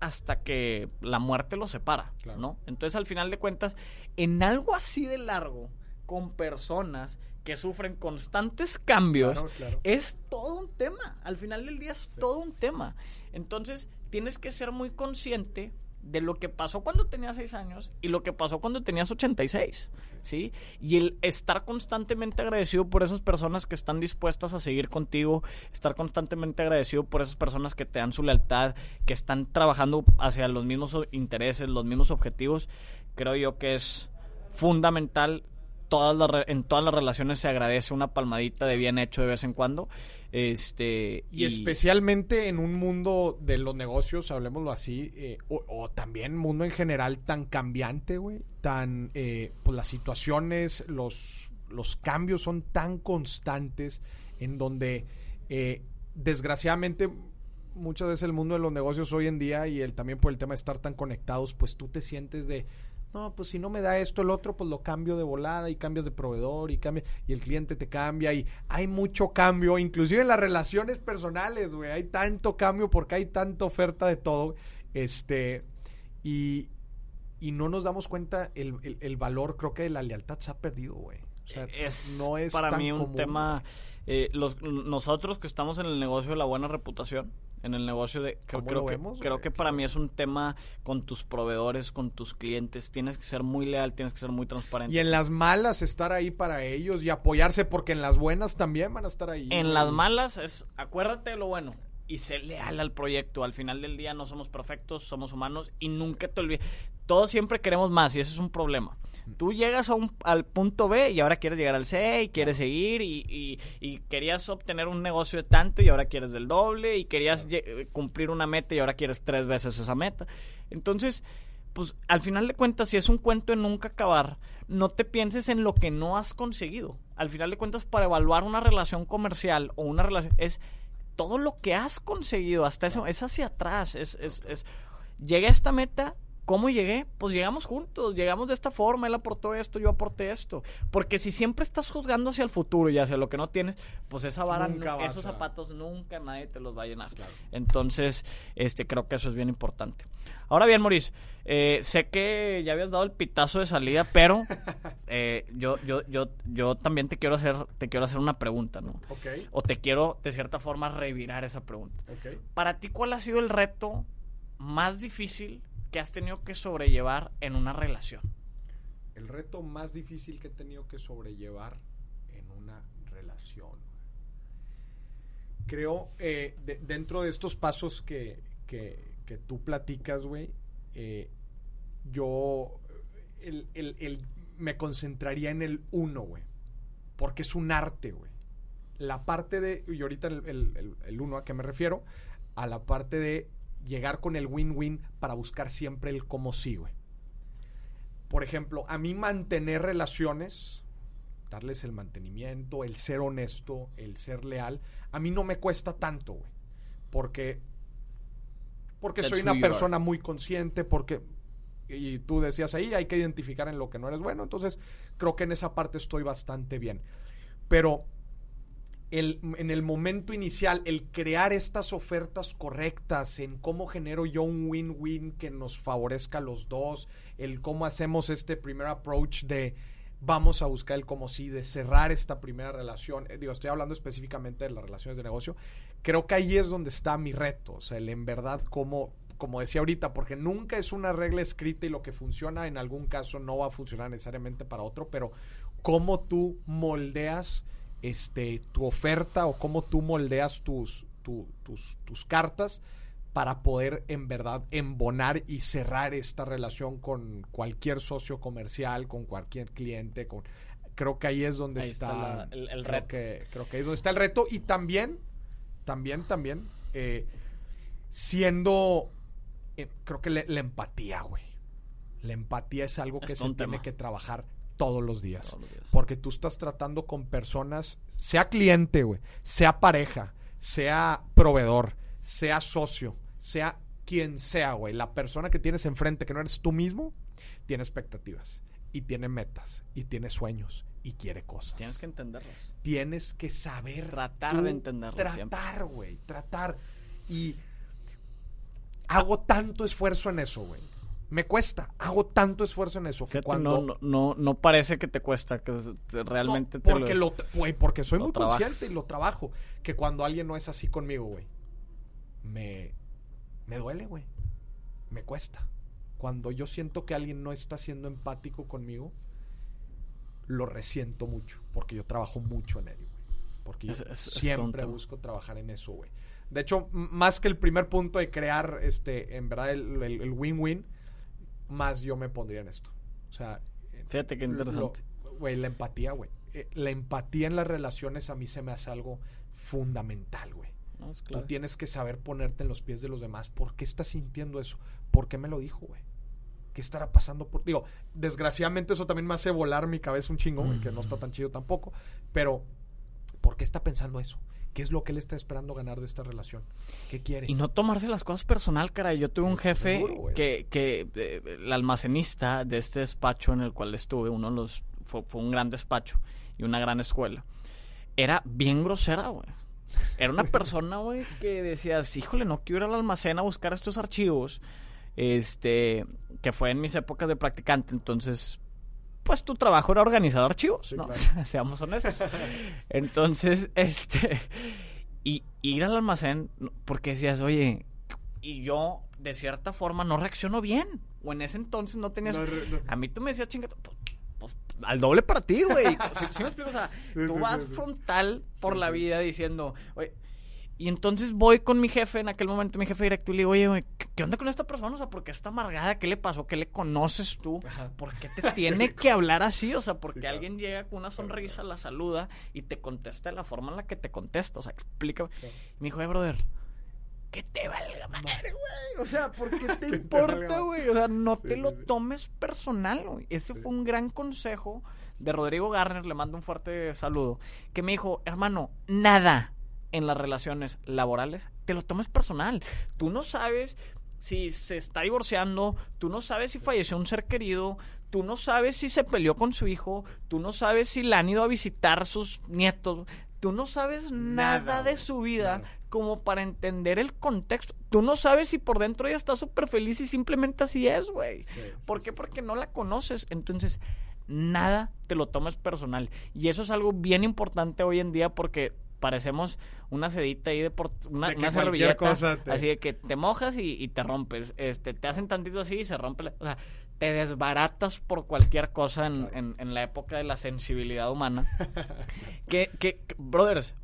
C: hasta que la muerte los separa,
B: Claro.
C: ¿no? Entonces, al final de cuentas, en algo así de largo, con personas que sufren constantes cambios,
B: Claro, claro.
C: es todo un tema. Al final del día es todo un tema. Entonces, tienes que ser muy consciente de lo que pasó cuando tenías 6 años y lo que pasó cuando tenías 86, ¿sí? Y el estar constantemente agradecido por esas personas que están dispuestas a seguir contigo, estar constantemente agradecido por esas personas que te dan su lealtad, que están trabajando hacia los mismos intereses, los mismos objetivos, creo yo que es fundamental todas las en todas las relaciones se agradece una palmadita de bien hecho de vez en cuando. Este,
B: Y, especialmente en un mundo de los negocios, hablemoslo así, eh, o, o también mundo en general tan cambiante, güey, tan, eh, pues las situaciones, los, los cambios son tan constantes en donde, eh, desgraciadamente, muchas veces el mundo de los negocios hoy en día y el también por el tema de estar tan conectados, pues tú te sientes de, no, pues si no me da esto, el otro, pues lo cambio de volada y cambias de proveedor y cambia, y el cliente te cambia y hay mucho cambio, inclusive en las relaciones personales, güey, hay tanto cambio porque hay tanta oferta de todo, este, y, y no nos damos cuenta el, el- el valor, creo que la lealtad se ha perdido, güey. O sea,
C: es
B: no es
C: para
B: tan
C: mí un
B: común,
C: tema eh, los, nosotros que estamos en el negocio de la buena reputación en el negocio de creo,
B: ¿Cómo
C: creo
B: lo
C: que,
B: vemos,
C: creo que para mí es un tema con tus proveedores con tus clientes tienes que ser muy leal tienes que ser muy transparente
B: Y en las malas estar ahí para ellos y apoyarse porque en las buenas también van a estar ahí.
C: En
B: güey.
C: las malas es, acuérdate de lo bueno y sé leal al proyecto. Al final del día no somos perfectos, somos humanos y nunca te olvides. Todos siempre queremos más y ese es un problema. Tú llegas a un, al punto B y ahora quieres llegar al C y quieres seguir y, y- y querías obtener un negocio de tanto y ahora quieres del doble y querías cumplir una meta y ahora quieres tres veces esa meta. Entonces, pues al final de cuentas, si es un cuento de nunca acabar, no te pienses en lo que no has conseguido. Al final de cuentas, para evaluar una relación comercial o una relación, es todo lo que has conseguido hasta ese es hacia atrás. Es, es, es, llegué a esta meta. ¿Cómo llegué? Pues llegamos juntos, llegamos de esta forma, él aportó esto, yo aporté esto. Porque si siempre estás juzgando hacia el futuro y hacia lo que no tienes, pues esa vara,
B: Nunca
C: esos zapatos nunca nadie te los va a llenar.
B: Claro.
C: Entonces, este, creo que eso es bien importante. Ahora bien, Maurice, eh, sé que ya habías dado el pitazo de salida, [LAUGHS] pero eh, yo, yo, yo, yo también te quiero hacer, te quiero hacer una pregunta, ¿no?
B: Ok,
C: O te quiero, de cierta forma, revirar esa pregunta. Para ti, ¿cuál ha sido el reto más difícil que has tenido que sobrellevar en una relación?
B: El reto más difícil que he tenido que sobrellevar en una relación. creo, eh, de- dentro de estos pasos que, que, que tú platicas, güey, eh, yo el, el- el- me concentraría en el uno, güey. Porque es un arte, güey. La parte de, y ahorita el- el uno a qué me refiero, a la parte de llegar con el win-win para buscar siempre el cómo sí, güey. Por ejemplo, a mí mantener relaciones, darles el mantenimiento, el ser honesto, el ser leal, a mí no me cuesta tanto, güey. Porque, porque
C: That's
B: soy una persona muy consciente, porque, y tú decías ahí, hay que identificar en lo que no eres bueno, entonces creo que en esa parte estoy bastante bien. Pero el, en el momento inicial, el crear estas ofertas correctas, en cómo genero yo un win-win que nos favorezca a los dos, el cómo hacemos este primer approach de vamos a buscar el como sí, de cerrar esta primera relación. Eh, digo, estoy hablando específicamente de las relaciones de negocio. Creo que ahí es donde está mi reto. O sea, el en verdad, como, como decía ahorita, porque nunca es una regla escrita y lo que funciona en algún caso no va a funcionar necesariamente para otro, pero cómo tú moldeas este, tu oferta o cómo tú moldeas tus, tu- tus, tus cartas para poder en verdad embonar y cerrar esta relación con cualquier socio comercial, con cualquier cliente, con creo que ahí es donde
C: Ahí
B: está,
C: está la- el- el
B: creo
C: reto.
B: Que, creo que ahí es donde está el reto y también, también, también, eh, siendo, eh, creo que le- la empatía, güey. La empatía es algo que
C: Es
B: se tiene
C: tema.
B: que trabajar todos los días.
C: Todos los días.
B: Porque tú estás tratando con personas, sea cliente, güey, sea pareja, sea proveedor, sea socio, sea quien sea, güey. La persona que tienes enfrente, que no eres tú mismo, tiene expectativas y tiene metas y tiene sueños y quiere cosas.
C: Tienes que entenderlas.
B: Tienes que saber
C: Tratar de entenderlo siempre.
B: Tratar, güey, tratar. Y hago tanto esfuerzo en eso, güey. Me cuesta, hago tanto esfuerzo en eso. cuando
C: no, no, parece que te cuesta, que realmente
B: no,
C: te
B: porque lo, güey, porque soy
C: lo
B: muy
C: trabajas.
B: consciente y lo trabajo. Que cuando alguien no es así conmigo, güey, me, me duele, güey. Me cuesta. Cuando yo siento que alguien no está siendo empático conmigo, lo resiento mucho. Porque yo trabajo mucho en ello, güey. Porque yo
C: Es- es
B: siempre busco trabajar en eso, güey. De hecho, más que el primer punto de crear, este, en verdad, el win-win, más yo me pondría en esto. O sea,
C: Fíjate qué interesante.
B: Güey, la empatía, güey. Eh, la empatía en las relaciones a mí se me hace algo fundamental, güey.
C: No,
B: Tú tienes que saber ponerte en los pies de los demás. ¿Por qué estás sintiendo eso? ¿Por qué me lo dijo, güey? ¿Qué estará pasando por...? Digo, desgraciadamente eso también me hace volar mi cabeza un chingo, güey, que no está tan chido tampoco. Pero, ¿por qué está pensando eso? ¿Qué es lo que él está esperando ganar de esta relación? ¿Qué quiere?
C: Y no tomarse las cosas personal, cara. Yo tuve un jefe que, que eh, el almacenista de este despacho en el cual estuve, uno de los, fue, fue un gran despacho y una gran escuela, era bien grosera, güey. Era una [LAUGHS] persona, güey, que decías, híjole, no quiero ir al almacén a buscar estos archivos. Este, que fue en mis épocas de practicante, entonces, pues tu trabajo era organizar archivos,
B: Sí,
C: ¿no?
B: claro. [LAUGHS]
C: Seamos honestos. Entonces, [LAUGHS] este, y ir al almacén, porque decías, oye, y yo de cierta forma no reacciono bien, o en ese entonces no tenías,
B: No, re- no.
C: a mí tú me decías, chinga, pues, pues, al doble para ti, güey. [LAUGHS] ¿Sí, sí me explico? O sea,
B: Sí,
C: tú
B: sí,
C: vas frontal por la vida diciendo, oye, y entonces voy con mi jefe, en aquel momento mi jefe directo, y le digo, oye, güey, ¿qué- ¿qué onda con esta persona? O sea, ¿por qué está amargada? ¿Qué le pasó? ¿Qué le conoces tú?
B: Ajá.
C: ¿Por qué te tiene [LAUGHS] que hablar así? O sea, porque
B: claro.
C: alguien llega con una sonrisa, la saluda y te contesta de la forma en la que te contesta. O sea, explica.
B: Claro.
C: Y me dijo, brother, que te valga madre, güey. O sea, ¿por qué [LAUGHS] te importa, güey? O sea, no
B: Sí,
C: te
B: sí,
C: lo
B: sí.
C: tomes personal, güey. Ese fue un gran consejo de Rodrigo Garner, le mando un fuerte saludo, que me dijo, hermano, nada en las relaciones laborales te lo tomes personal. Tú no sabes si se está divorciando, tú no sabes si falleció un ser querido, tú no sabes si se peleó con su hijo, tú no sabes si le han ido a visitar sus nietos, tú no sabes nada,
B: Nada,
C: de su vida como para entender el contexto. Tú no sabes si por dentro ella está súper feliz y simplemente así es, güey.
B: Sí,
C: ¿Por
B: sí,
C: qué?
B: sí.
C: Porque no la conoces. Entonces, nada te lo tomes personal. Y eso es algo bien importante hoy en día porque parecemos una sedita ahí de por, una,
B: De
C: una
B: cualquier
C: servilleta
B: cosa te-
C: así de que te mojas y, y te rompes este te hacen tantito así y se rompe la- o sea te desbaratas por cualquier cosa en,
B: Claro.
C: en- en la época de la sensibilidad humana [LAUGHS] que, que, que, brothers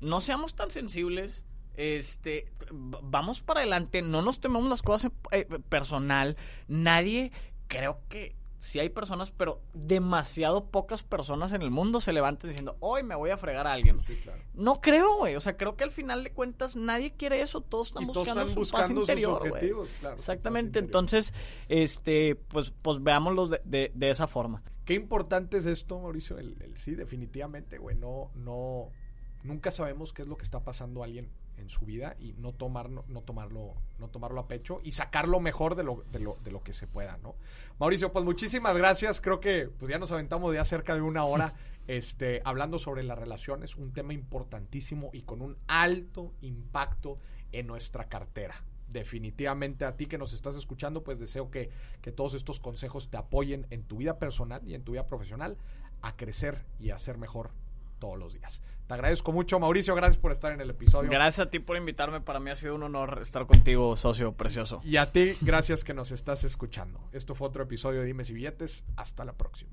C: no seamos tan sensibles. Este, vamos para adelante, no nos tomemos las cosas eh, personal. Nadie, creo que sí hay personas, pero demasiado pocas personas en el mundo se levantan diciendo, hoy me voy a fregar a alguien. No creo, güey. O sea, creo que al final de cuentas nadie quiere eso. Todos están buscando, su paz interior, objetivos, Exactamente. Entonces, este, pues, pues veámoslo de, de, esa forma.
B: Qué importante es esto, Mauricio. El, sí, definitivamente, güey. No, no, nunca sabemos qué es lo que está pasando a alguien en su vida y no, tomar, no, tomarlo, no tomarlo a pecho y sacar lo mejor de lo, de lo, de lo que se pueda, ¿no? Mauricio, pues muchísimas gracias. Creo que pues ya nos aventamos ya cerca de una hora [LAUGHS] este, hablando sobre las relaciones, un tema importantísimo y con un alto impacto en nuestra cartera. Definitivamente a ti que nos estás escuchando, pues deseo que, que todos estos consejos te apoyen en tu vida personal y en tu vida profesional a crecer y a ser mejor todos los días. Te agradezco mucho, Mauricio. Gracias por estar en el episodio.
C: Gracias a ti por invitarme. Para mí ha sido un honor estar contigo, socio precioso.
B: Y a ti, gracias que nos estás escuchando. Esto fue otro episodio de Dime si Billetes. Hasta la próxima.